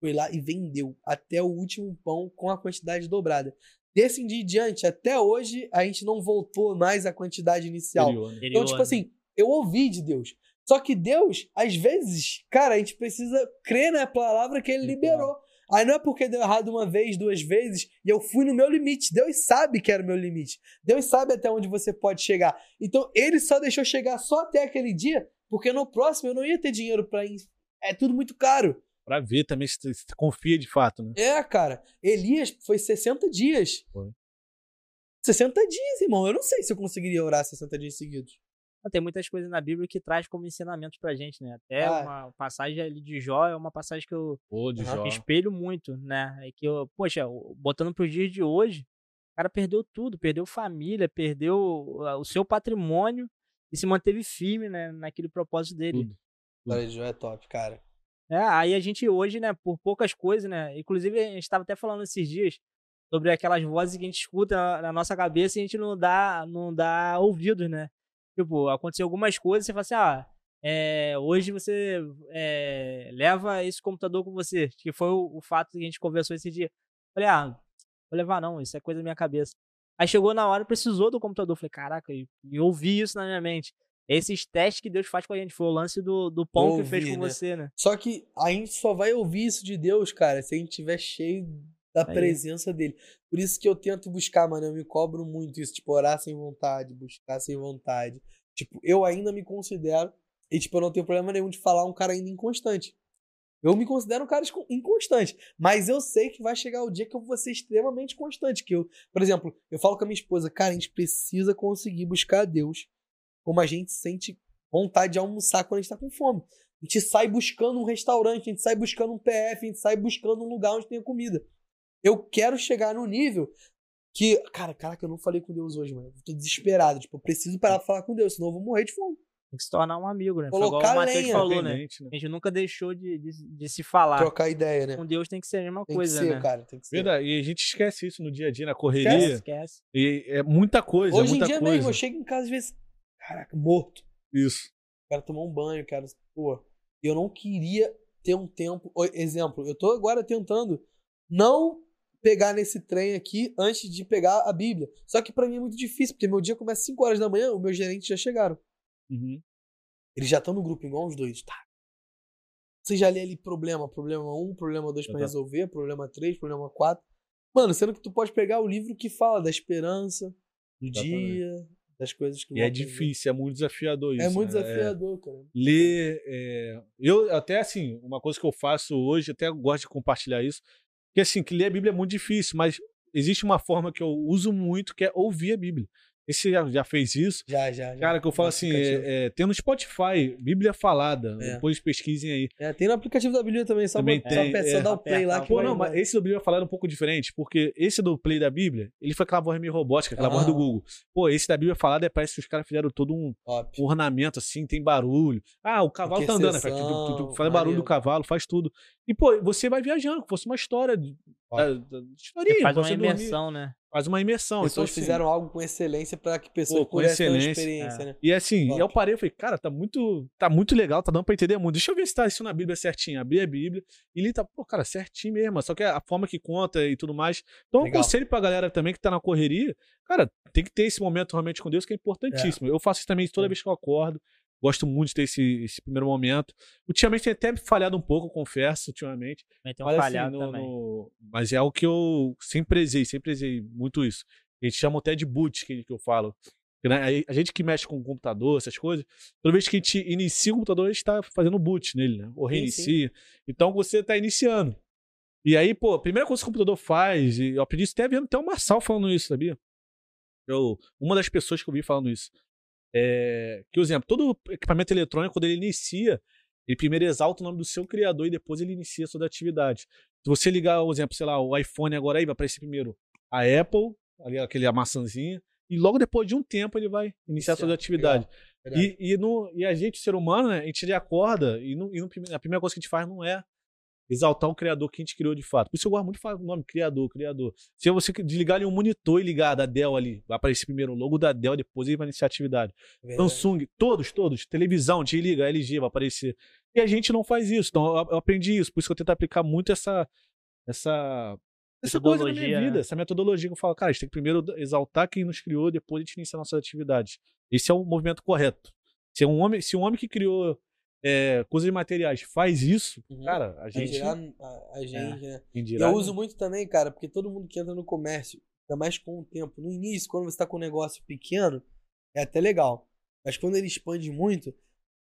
foi lá e vendeu até o último pão com a quantidade dobrada. Desse em diante, até hoje, a gente não voltou mais à quantidade inicial. Anterior, né? Então, Interior, tipo né? assim, eu ouvi de Deus. Só que Deus, às vezes, cara, a gente precisa crer na palavra que ele liberou. Aí não é porque deu errado uma vez, duas vezes, e eu fui no meu limite. Deus sabe que era o meu limite. Deus sabe até onde você pode chegar. Então, ele só deixou chegar só até aquele dia, porque no próximo eu não ia ter dinheiro pra ir. É tudo muito caro. Pra ver também se se confia de fato, né? É, cara. Elias foi 60 dias. Foi. 60 dias, irmão. Eu não sei se eu conseguiria orar 60 dias seguidos. Tem muitas coisas na Bíblia que traz como ensinamentos pra gente, né? Até Ah, uma passagem ali de Jó é uma passagem que eu Pô, de Aham. Jó. espelho muito, né? É que eu, poxa, botando pros dias de hoje, o cara perdeu tudo, perdeu família, perdeu ah, o seu patrimônio e se manteve firme, né, naquele propósito dele. Tudo. De Jó é top, cara. É, aí a gente hoje, né, por poucas coisas, né, inclusive a gente tava até falando esses dias sobre aquelas vozes que a gente escuta na, na nossa cabeça e a gente não dá, não dá ouvidos, né? Tipo, aconteceu algumas coisas, você fala assim, ah, é, hoje você é, leva esse computador com você, que foi o, o fato que a gente conversou esse dia. Falei, ah, vou levar não, isso é coisa da minha cabeça. Aí chegou na hora, precisou do computador. Falei, caraca, e, e eu ouvi isso na minha mente. Esses testes que Deus faz com a gente, foi o lance do, do pão que Ouvi, fez com né? você, né? Só que a gente só vai ouvir isso de Deus, cara, se a gente estiver cheio da Aí. presença dele. Por isso que eu tento buscar, mano. Eu me cobro muito isso. Tipo, orar sem vontade, buscar sem vontade. Tipo, eu ainda me considero. E, tipo, eu não tenho problema nenhum de falar um cara ainda inconstante. Eu me considero um cara inconstante. Mas eu sei que vai chegar o dia que eu vou ser extremamente constante. Que eu, por exemplo, eu falo com a minha esposa, cara, a gente precisa conseguir buscar a Deus como a gente sente vontade de almoçar quando a gente tá com fome. A gente sai buscando um restaurante, a gente sai buscando um PF, a gente sai buscando um lugar onde tenha comida. Eu quero chegar no nível que, cara, caraca, eu não falei com Deus hoje, mano. Eu tô desesperado. Tipo, eu preciso parar pra falar com Deus, senão eu vou morrer de fome. Tem que se tornar um amigo, né? Foi Colocar igual o Matheus falou, né? Né? A gente nunca deixou de, de, de se falar. Trocar ideia, né? Com Deus tem que ser a mesma Tem coisa, que ser, né? cara. Tem que ser. Verdade. E a gente esquece isso no dia a dia, na correria. Esquece. Esquece. E é muita coisa, Hoje em muita dia coisa. mesmo, eu chego em casa às vezes, caraca, morto. Isso. Quero tomar um banho, quero. Pô, eu não queria ter um tempo. Exemplo, eu tô agora tentando não pegar nesse trem aqui antes de pegar a Bíblia. Só que pra mim é muito difícil, porque meu dia começa às 5 horas da manhã, os meus gerentes já chegaram. Uhum. Eles já estão no grupo igual os dois. Tá. Você já lê ali problema, problema 1, problema 2 pra Exato. resolver, problema 3, problema 4. Mano, sendo que tu pode pegar o livro que fala da esperança, do Exatamente. dia, das coisas que E é difícil, é muito desafiador isso. É muito né? desafiador, cara. ler. é, Eu, até assim, uma coisa que eu faço hoje, até gosto de compartilhar isso, que assim, que ler a Bíblia é muito difícil, mas existe uma forma que eu uso muito, que é ouvir a Bíblia. Esse já, já fez isso? Já, já, já. Cara, que eu falo No assim, é, é, tem no Spotify, Bíblia Falada, É. depois pesquisem aí. É, tem no aplicativo da Bíblia também, só, Também bot- tem, só, só é. dá o play lá Pô, vai- não, mas esse do Bíblia Falada é um pouco diferente, porque esse do Play da Bíblia, ele foi aquela voz meio robótica, aquela voz Ah. do Google. Pô, esse da Bíblia Falada é, parece que os caras fizeram todo um, um ornamento assim, tem barulho. Ah, o cavalo tá andando, né? faz, tu- tu- tu- faz barulho do cavalo, faz tudo. E, pô, você vai viajando, como fosse uma história. Da, da, historinha, Faz pra uma você dormir. imersão, né? Faz uma imersão. Então, Pessoas assim, fizeram algo com excelência pra que pessoas Pô, pudessem ter uma experiência, é. né? E assim, Top. eu parei e falei, cara, tá muito, tá muito legal, tá dando pra entender muito. Deixa eu ver se tá isso na Bíblia certinho. Abri a Bíblia e ele tá, pô, cara, certinho mesmo. Só que a forma que conta e tudo mais. Então, Legal. aconselho pra galera também que tá na correria, cara, tem que ter esse momento realmente com Deus que é importantíssimo. Eu faço isso também toda É. vez que eu acordo. Gosto muito de ter esse, esse primeiro momento. Ultimamente tem até falhado um pouco, confesso, ultimamente. Também tem um Mas, assim, falhado no- também. no- mas é algo que eu sempre prezei, sempre prezei muito isso. A gente chama até de boot, que, que eu falo. Né, A gente que mexe com o computador, essas coisas, toda vez que a gente inicia o computador, a gente tá fazendo boot nele, né? Ou Sim, reinicia. Então você tá iniciando. E aí, pô, a primeira coisa que o computador faz, e eu aprendi isso até vendo até o Marçal falando isso, sabia? Eu, uma das pessoas que eu vi falando isso. É, que, por exemplo, todo equipamento eletrônico, quando ele inicia, ele primeiro exalta o nome do seu criador e depois ele inicia a sua atividade. Se você ligar, por exemplo, sei lá, o iPhone agora aí, vai aparecer primeiro a Apple, ali aquele a maçãzinha, e logo depois de um tempo ele vai iniciar a sua atividade. Verdade. E, e, no, e a gente, ser humano, né, a gente acorda e, no, e no a primeira coisa que a gente faz não é exaltar o criador que a gente criou de fato. Por isso eu gosto muito de falar o nome criador, criador. Se você desligar ali um monitor e ligar da Dell ali, vai aparecer primeiro o logo da Dell, depois ele vai iniciar a atividade. Verdade. Samsung, todos, todos. Televisão, te liga, LG vai aparecer. E a gente não faz isso. Então eu, aprendi isso. Por isso que eu tento aplicar muito essa. Essa. Essa coisa na minha Metodologia, vida, né? essa metodologia que eu falo, cara, a gente tem que primeiro exaltar quem nos criou, depois a gente iniciar nossas atividades. Esse é o movimento correto. Se um homem, se um homem que criou é, coisas materiais faz isso, Uhum. cara, a A gente. a, a gente né? E dirá, eu uso muito também, cara, porque todo mundo que entra no comércio, ainda mais com o tempo, no início, quando você tá com um negócio pequeno, é até legal. Mas quando ele expande muito,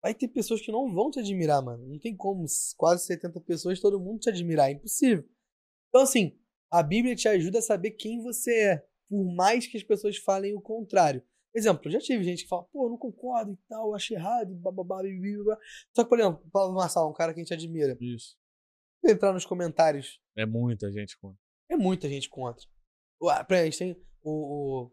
vai ter pessoas que não vão te admirar, mano. Não tem como, quase 70 pessoas, todo mundo te admirar. É impossível. Então, assim, a Bíblia te ajuda a saber quem você é, por mais que as pessoas falem o contrário. Exemplo, já tive gente que fala, pô, não concordo e tal, acho errado, e bababá, babá. Só que, por exemplo, Paulo Marçal, um cara que a gente admira, Isso. entrar nos comentários É muita gente contra. é muita gente contra. Ué, pra- A gente tem o, o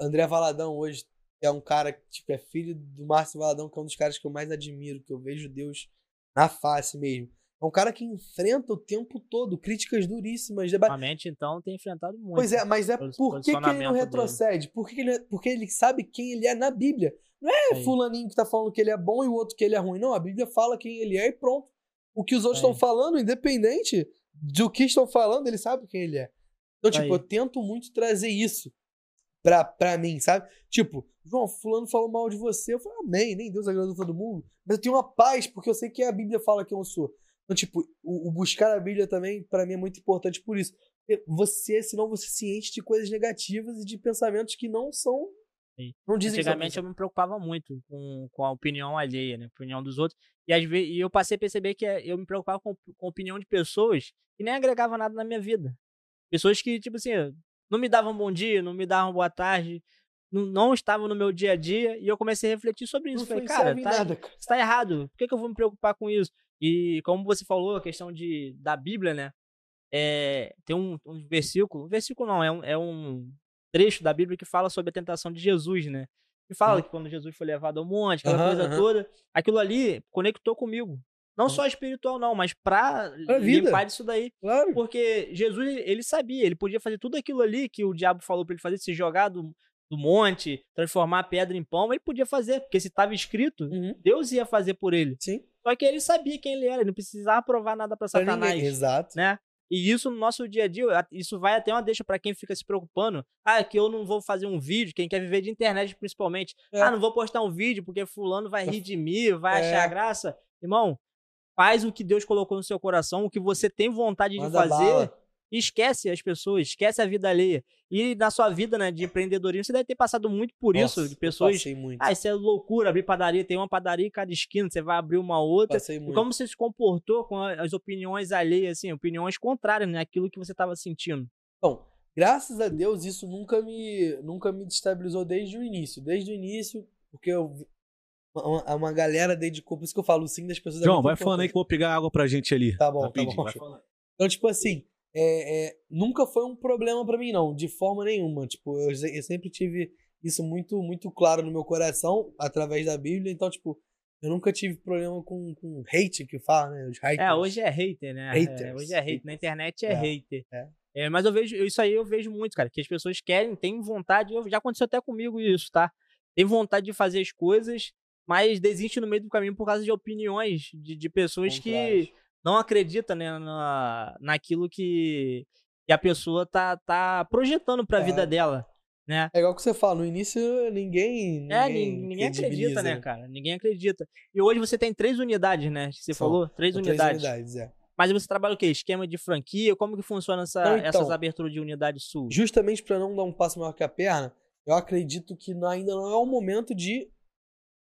André Valadão hoje, é um cara que tipo, é filho do Márcio Valadão, que é um dos caras que eu mais admiro, que eu vejo Deus na face mesmo. É um cara que enfrenta o tempo todo críticas duríssimas, debate. Ultimamente, então, tem enfrentado muito. Pois é, mas é por que, que ele não retrocede? Por que que ele, porque ele sabe quem ele é na Bíblia. Não é fulaninho que tá falando que ele é bom e o outro que ele é ruim. Não, a Bíblia fala quem ele é e pronto. O que os outros estão falando, independente do que estão falando, ele sabe quem ele é. Então, tipo, Aí. eu tento muito trazer isso pra, pra mim, sabe? Tipo, João, fulano falou mal de você. Eu falo, amém, nem Deus agradou todo mundo. Mas eu tenho uma paz, porque eu sei que a Bíblia fala quem eu sou. Então, tipo, o, o buscar a Bíblia também, pra mim, é muito importante por isso. Você, senão você se enche de coisas negativas e de pensamentos que não são. Sim. Não dizem Antigamente eu me preocupava muito com, com a opinião alheia, né? A opinião dos outros. E, às vezes, e eu passei a perceber que eh, eu me preocupava com, com a opinião de pessoas que nem agregavam nada na minha vida. Pessoas que, tipo assim, não me davam bom dia, não me davam boa tarde. não, não estava no meu dia a dia e eu comecei a refletir sobre isso. Não Falei, cara, tá, nada, cara. isso tá errado. Por que, que eu vou me preocupar com isso? E como você falou, a questão de, da Bíblia, né? É, tem um, um versículo, um versículo não, é um, é um trecho da Bíblia que fala sobre a tentação de Jesus, né? Que fala Uhum. que quando Jesus foi levado ao monte, aquela Aham, coisa aham. toda, aquilo ali conectou comigo. Não só espiritual, não, mas pra, vida. limpar disso daí. Claro. Porque Jesus, ele sabia, ele podia fazer tudo aquilo ali que o diabo falou pra ele fazer, se jogar do, do monte, transformar a pedra em pão, ele podia fazer, porque se estava escrito, Uhum. Deus ia fazer por ele. Sim. Só que ele sabia quem ele era, ele não precisava provar nada pra Pra Satanás, ninguém. Exato. né? E isso no nosso dia a dia, isso vai até uma deixa pra quem fica se preocupando. Ah, que eu não vou fazer um vídeo, quem quer viver de internet principalmente. É. Ah, não vou postar um vídeo porque fulano vai rir de mim, vai É. achar graça. Irmão, faz o que Deus colocou no seu coração, o que você tem vontade de Manda fazer. bala. E esquece as pessoas, esquece a vida alheia. E na sua vida, né, de empreendedorismo, você deve ter passado muito por isso, Nossa, de eu pessoas. Muito. Ah, isso é loucura, abrir padaria, tem uma padaria em cada esquina, você vai abrir uma outra. Passei E muito. como você se comportou com as opiniões alheias, assim, opiniões contrárias, né? Aquilo que você estava sentindo. Bom, graças a Deus isso nunca me, nunca me destabilizou desde o início. Desde o início, porque eu, uma, uma galera dedicou, por isso que eu falo sim das pessoas. é João, vai falando aí que eu vou pegar água pra gente ali. Tá bom, tá rapidinho, bom. vai falando. Então, tipo assim, é, é, nunca foi um problema pra mim, não, de forma nenhuma. Tipo, eu, eu sempre tive isso muito, muito claro no meu coração, através da Bíblia. Então, tipo, eu nunca tive problema com, com hate que fala, né? Os haters. É, hoje é hater, né? Haters, É, hoje é hater. Na internet é, É, hater. é. É, mas eu vejo, isso aí eu vejo muito, cara, que as pessoas querem, têm vontade, eu- já aconteceu até comigo isso, tá? Tem vontade de fazer as coisas, mas desiste no meio do caminho por causa de opiniões de, de pessoas que. Não acreditam, né, na, naquilo que, que a pessoa tá, tá projetando pra É. vida dela, né? É igual que você fala, no início ninguém. É, ninguém, ninguém, ninguém acredita, credibiliza, né, cara? Ninguém acredita. E hoje você tem três unidades, né? Que você São. falou? Três unidades. unidades, é. Mas você trabalha o quê? Esquema de franquia? Como que funciona essa, então. essas aberturas de unidade sul? Justamente pra não dar um passo maior que a perna, eu acredito que ainda não é o momento de,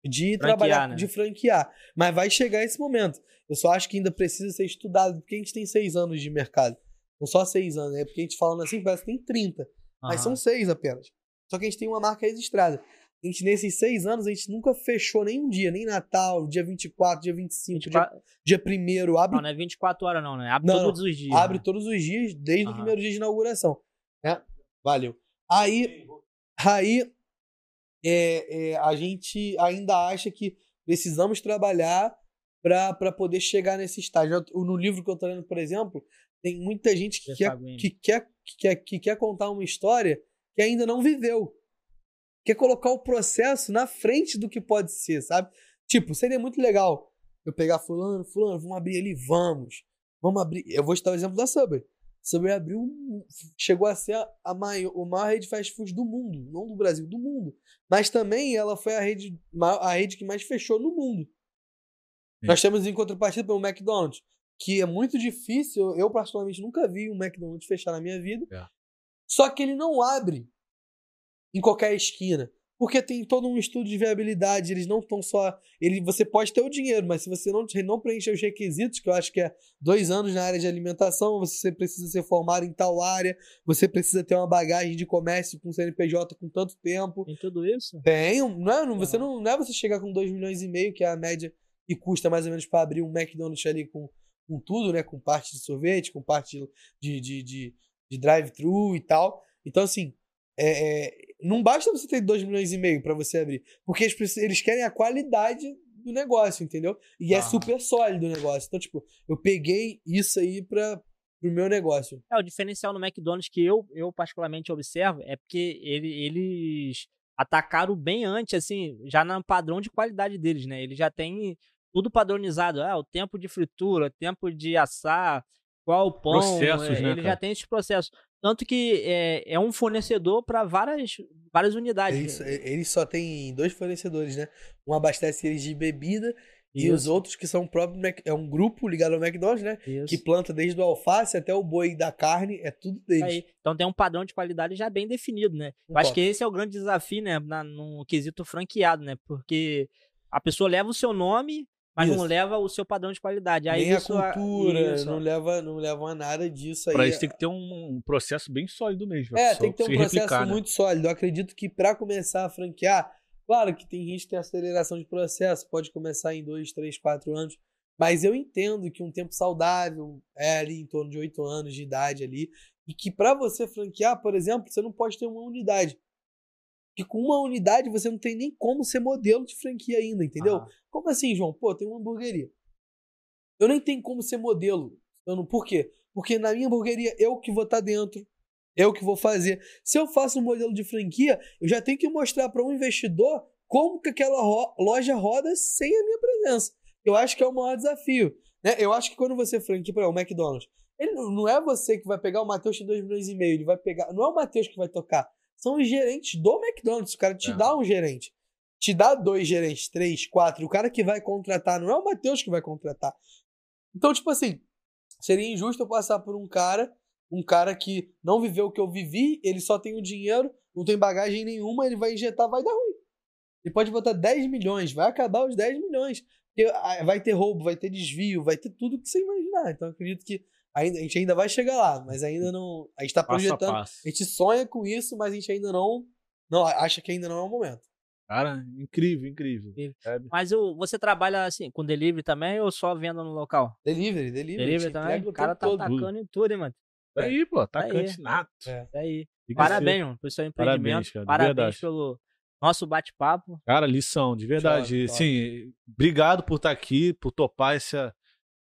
de Franquear, trabalhar, né? de franquear. Mas vai chegar esse momento. Eu só acho que ainda precisa ser estudado, porque a gente tem seis anos de mercado. Não só seis anos, é porque a gente falando assim parece que tem 30. Mas Aham. são seis apenas. Só que a gente tem uma marca registrada. A gente, nesses seis anos, a gente nunca fechou nenhum dia, nem Natal, dia 24, dia 25, 24 dia, dia 1 abre, Não, não é 24 horas, não, né? Abre Não, todos os dias. abre né? todos os dias, desde o primeiro dia de inauguração. né? Valeu. Aí, aí é, é, a gente ainda acha que precisamos trabalhar para poder chegar nesse estágio. Eu- No livro que eu tô lendo, por exemplo, tem muita gente que quer, que, quer, que, quer, que quer contar uma história que ainda não viveu. Quer colocar o processo na frente do que pode ser, sabe? Tipo, seria muito legal eu pegar fulano, fulano, vamos abrir ali, vamos. Vamos abrir. Eu vou citar o exemplo da Subway. Subway abriu, chegou a ser a, a maior, o maior rede de fast food do mundo, não do Brasil, do mundo. Mas também ela foi a rede, a rede que mais fechou no mundo. Nós temos em contrapartida pelo McDonald's, que é muito difícil, eu particularmente nunca vi um McDonald's fechar na minha vida. É. Só que ele não abre em qualquer esquina. Porque tem todo um estudo de viabilidade, eles não estão só. Ele, você pode ter o dinheiro, mas se você não, não preencher os requisitos, que eu acho que é dois anos na área de alimentação, você precisa ser formado em tal área, você precisa ter uma bagagem de comércio com CNPJ com tanto tempo. Tem tudo isso? Tem, não é, não, você não, não é você chegar com 2 milhões e meio, que é a média que custa mais ou menos para abrir um McDonald's ali com, com tudo, né? Com parte de sorvete, com parte de, de, de, de drive-thru e tal. Então, assim, é, é, não basta você ter 2 milhões e meio para você abrir, porque eles, eles querem a qualidade do negócio, entendeu? E é Ah. super sólido o negócio. Então, tipo, eu peguei isso aí para pro meu negócio. É, o diferencial no McDonald's que eu, eu particularmente observo é porque ele, eles atacaram bem antes, assim, já no padrão de qualidade deles, né? Eles já têm tudo padronizado. Ah, o tempo de fritura, tempo de assar, qual o pão. Processos, é, né, Ele cara? já tem esses processos. Tanto que é, é um fornecedor para várias, várias unidades. Eles, eles só têm dois fornecedores, né? Um abastece eles de bebida e Isso, os outros que são o próprio Mac- é um grupo ligado ao McDonald's, né? isso. Que planta desde o alface até o boi da carne, é tudo deles. Aí, então tem um padrão de qualidade já bem definido, né? Eu acho que esse é o grande desafio, né? Na, no quesito franqueado, né? Porque a pessoa leva o seu nome Mas não Isso. leva o seu padrão de qualidade. Aí Nem a isso, a- cultura, isso, não leva, não leva a nada disso aí. Pra isso tem que ter um, processo bem sólido mesmo. É, tem que ter um processo replicar, né? muito sólido. Eu acredito que pra começar a franquear, claro que tem gente que tem aceleração de processo, pode começar em dois, três, quatro anos, mas eu entendo que um tempo saudável é ali em torno de oito anos de idade ali, e que pra você franquear, por exemplo, você não pode ter uma unidade. Que com uma unidade você não tem nem como ser modelo de franquia ainda, entendeu? Ah, Como assim, João? Pô, tem uma hamburgueria. Eu nem tenho como ser modelo. Eu não, por quê? Porque na minha hamburgueria eu que vou estar dentro. Eu que vou fazer. Se eu faço um modelo de franquia, eu já tenho que mostrar para um investidor como que aquela ro- loja roda sem a minha presença. Eu acho que é o maior desafio. Né? Eu acho que quando você franquia, por exemplo, o McDonald's, ele não não é você que vai pegar o Matheus de 2 milhões e meio, ele vai pegar. Não é o Matheus que vai tocar. São os gerentes do McDonald's. O cara te É. dá um gerente te dá dois gerentes, três, quatro, o cara que vai contratar não é o Matheus que vai contratar. Então, tipo assim, seria injusto eu passar por um cara, um cara que não viveu o que eu vivi, ele só tem o dinheiro, não tem bagagem nenhuma, ele vai injetar, vai dar ruim. Ele pode botar 10 milhões, vai acabar os 10 milhões. Ah, vai ter roubo, vai ter desvio, vai ter tudo que você imaginar. Então, acredito que ainda, a gente ainda vai chegar lá, mas ainda não. A gente tá Passo a projetando. passo. A gente sonha com isso, mas a gente ainda não. Não, acha que ainda não é o momento. Cara, incrível, incrível. Incrível. Sabe? Mas o, você trabalha assim, com delivery também ou só venda no local? Delivery, delivery. a Delivery também? O cara tá todo. atacando em tudo, hein, mano? Tá aí, pô, atacante aí. nato. É. Isso aí. Que Parabéns, mano, pelo seu empreendimento. Parabéns, cara, Parabéns pelo nosso bate-papo. Cara, lição, de verdade. Top, top. Sim, obrigado por estar aqui, por topar essa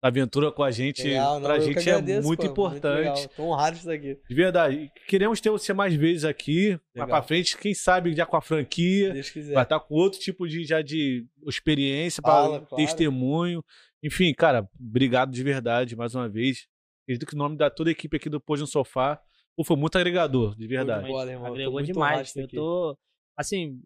aventura com a gente. Legal, não, pra gente agradeço, é muito pô, importante. legal. Tô honrado aqui. de verdade. Queremos ter você mais vezes aqui, mais pra frente, quem sabe já com a franquia. Deus quiser. Vai estar com outro tipo de, já de experiência, Fala, para claro. testemunho. Enfim, cara, obrigado de verdade mais uma vez. Acredito que o nome da toda a equipe aqui do Pôs no Sofá pô, foi muito agregador, de verdade. tô Agregou muito demais. Eu tô, assim,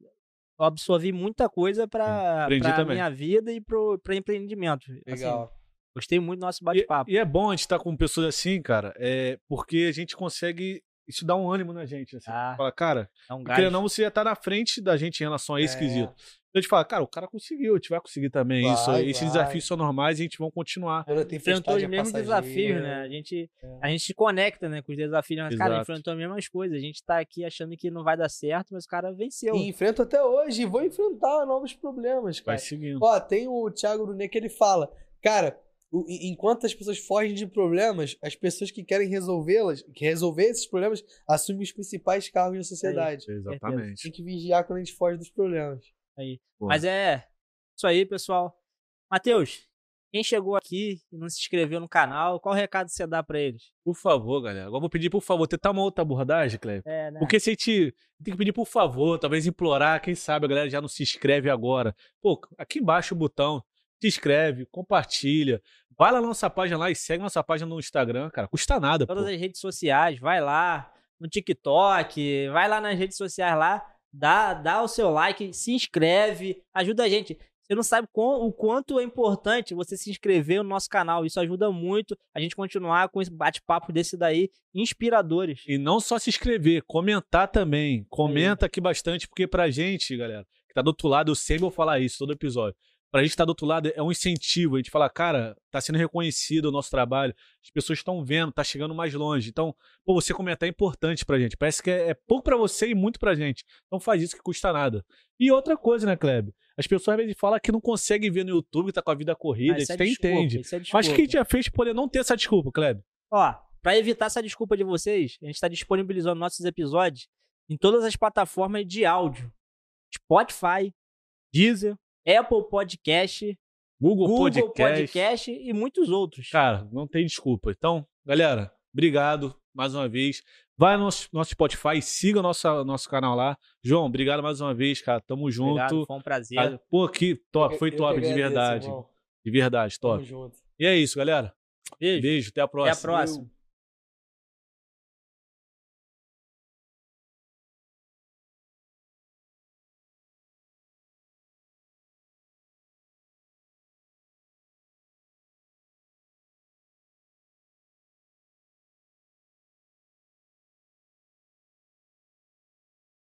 eu absorvi muita coisa pra, pra também. minha vida e pro, pra empreendimento. Assim, Legal. Gostei muito do nosso E, bate-papo. e é bom a gente estar com pessoas assim, cara, é, porque a gente consegue. Isso dá um ânimo na gente. Assim. Ah, Fala, cara, É um gás. não, você já tá na frente da gente em relação a esse É. quesito. Então a gente fala, cara, o cara conseguiu, a gente vai conseguir também Vai, isso. Esses vai. desafios são normais e a gente vai continuar. Enfrentou os é mesmos desafios, né? A gente, É. a gente se conecta, né, com os desafios. Mas, cara, Exato. enfrentou as mesmas coisas. A gente tá aqui achando que não vai dar certo, mas o cara venceu. E enfrento até hoje. E vou enfrentar novos problemas, Vai cara. seguindo. Ó, tem o Thiago Brunet que ele fala, cara, enquanto as pessoas fogem de problemas, as pessoas que querem resolvê-las, que resolver esses problemas, assumem os principais cargos da sociedade. Exatamente. Tem que vigiar quando a gente foge dos problemas. Pô. Mas é isso aí, pessoal. Matheus, quem chegou aqui e não se inscreveu no canal, qual recado você dá pra eles? Por favor, galera. Agora vou pedir, por favor, tentar uma outra abordagem, Cleber. É, né? Porque se a gente tem que pedir por favor, talvez implorar, quem sabe a galera já não se inscreve agora. Pô, aqui embaixo o botão, se inscreve, compartilha. Vai lá na nossa página lá e segue nossa página no Instagram, cara. Custa nada, pô. Todas as redes sociais, vai lá no TikTok, vai lá nas redes sociais lá, dá, dá o seu like, se inscreve, ajuda a gente. Você não sabe com- o quanto é importante você se inscrever no nosso canal. Isso ajuda muito a gente continuar com esse bate-papo desse daí, inspiradores. E não só se inscrever, comentar também. Comenta aqui bastante, porque pra gente, galera, que tá do outro lado, eu sempre vou falar isso todo episódio. Pra gente que tá do outro lado, é um incentivo. A gente fala, cara, tá sendo reconhecido o nosso trabalho, as pessoas estão vendo, tá chegando mais longe. Então, pô, você comentar é importante pra gente. Parece que é, é pouco pra você e muito pra gente. Então faz isso que custa nada. E outra coisa, né, Kleber? As pessoas às vezes falam que não conseguem ver no YouTube, tá com a vida corrida, Ah, a isso gente é até desculpa, entende. isso é Mas o que a gente já fez pra poder não ter essa desculpa, Kleber? Ó, pra evitar essa desculpa de vocês, a gente tá disponibilizando nossos episódios em todas as plataformas de áudio. Spotify, Deezer, Apple Podcast, Google, Google Podcast. Podcast. e muitos outros. Cara, não tem desculpa. Então, galera, obrigado mais uma vez. Vai no nosso, nosso Spotify e siga o nosso, nosso canal lá. João, obrigado mais uma vez, cara. Tamo junto. Obrigado, foi um prazer. Ah, Pô, que top, foi Eu top, de verdade. irmão. De verdade, Tamo top. junto. E é isso, galera. Beijo. Beijo, até a Até próxima. a próxima.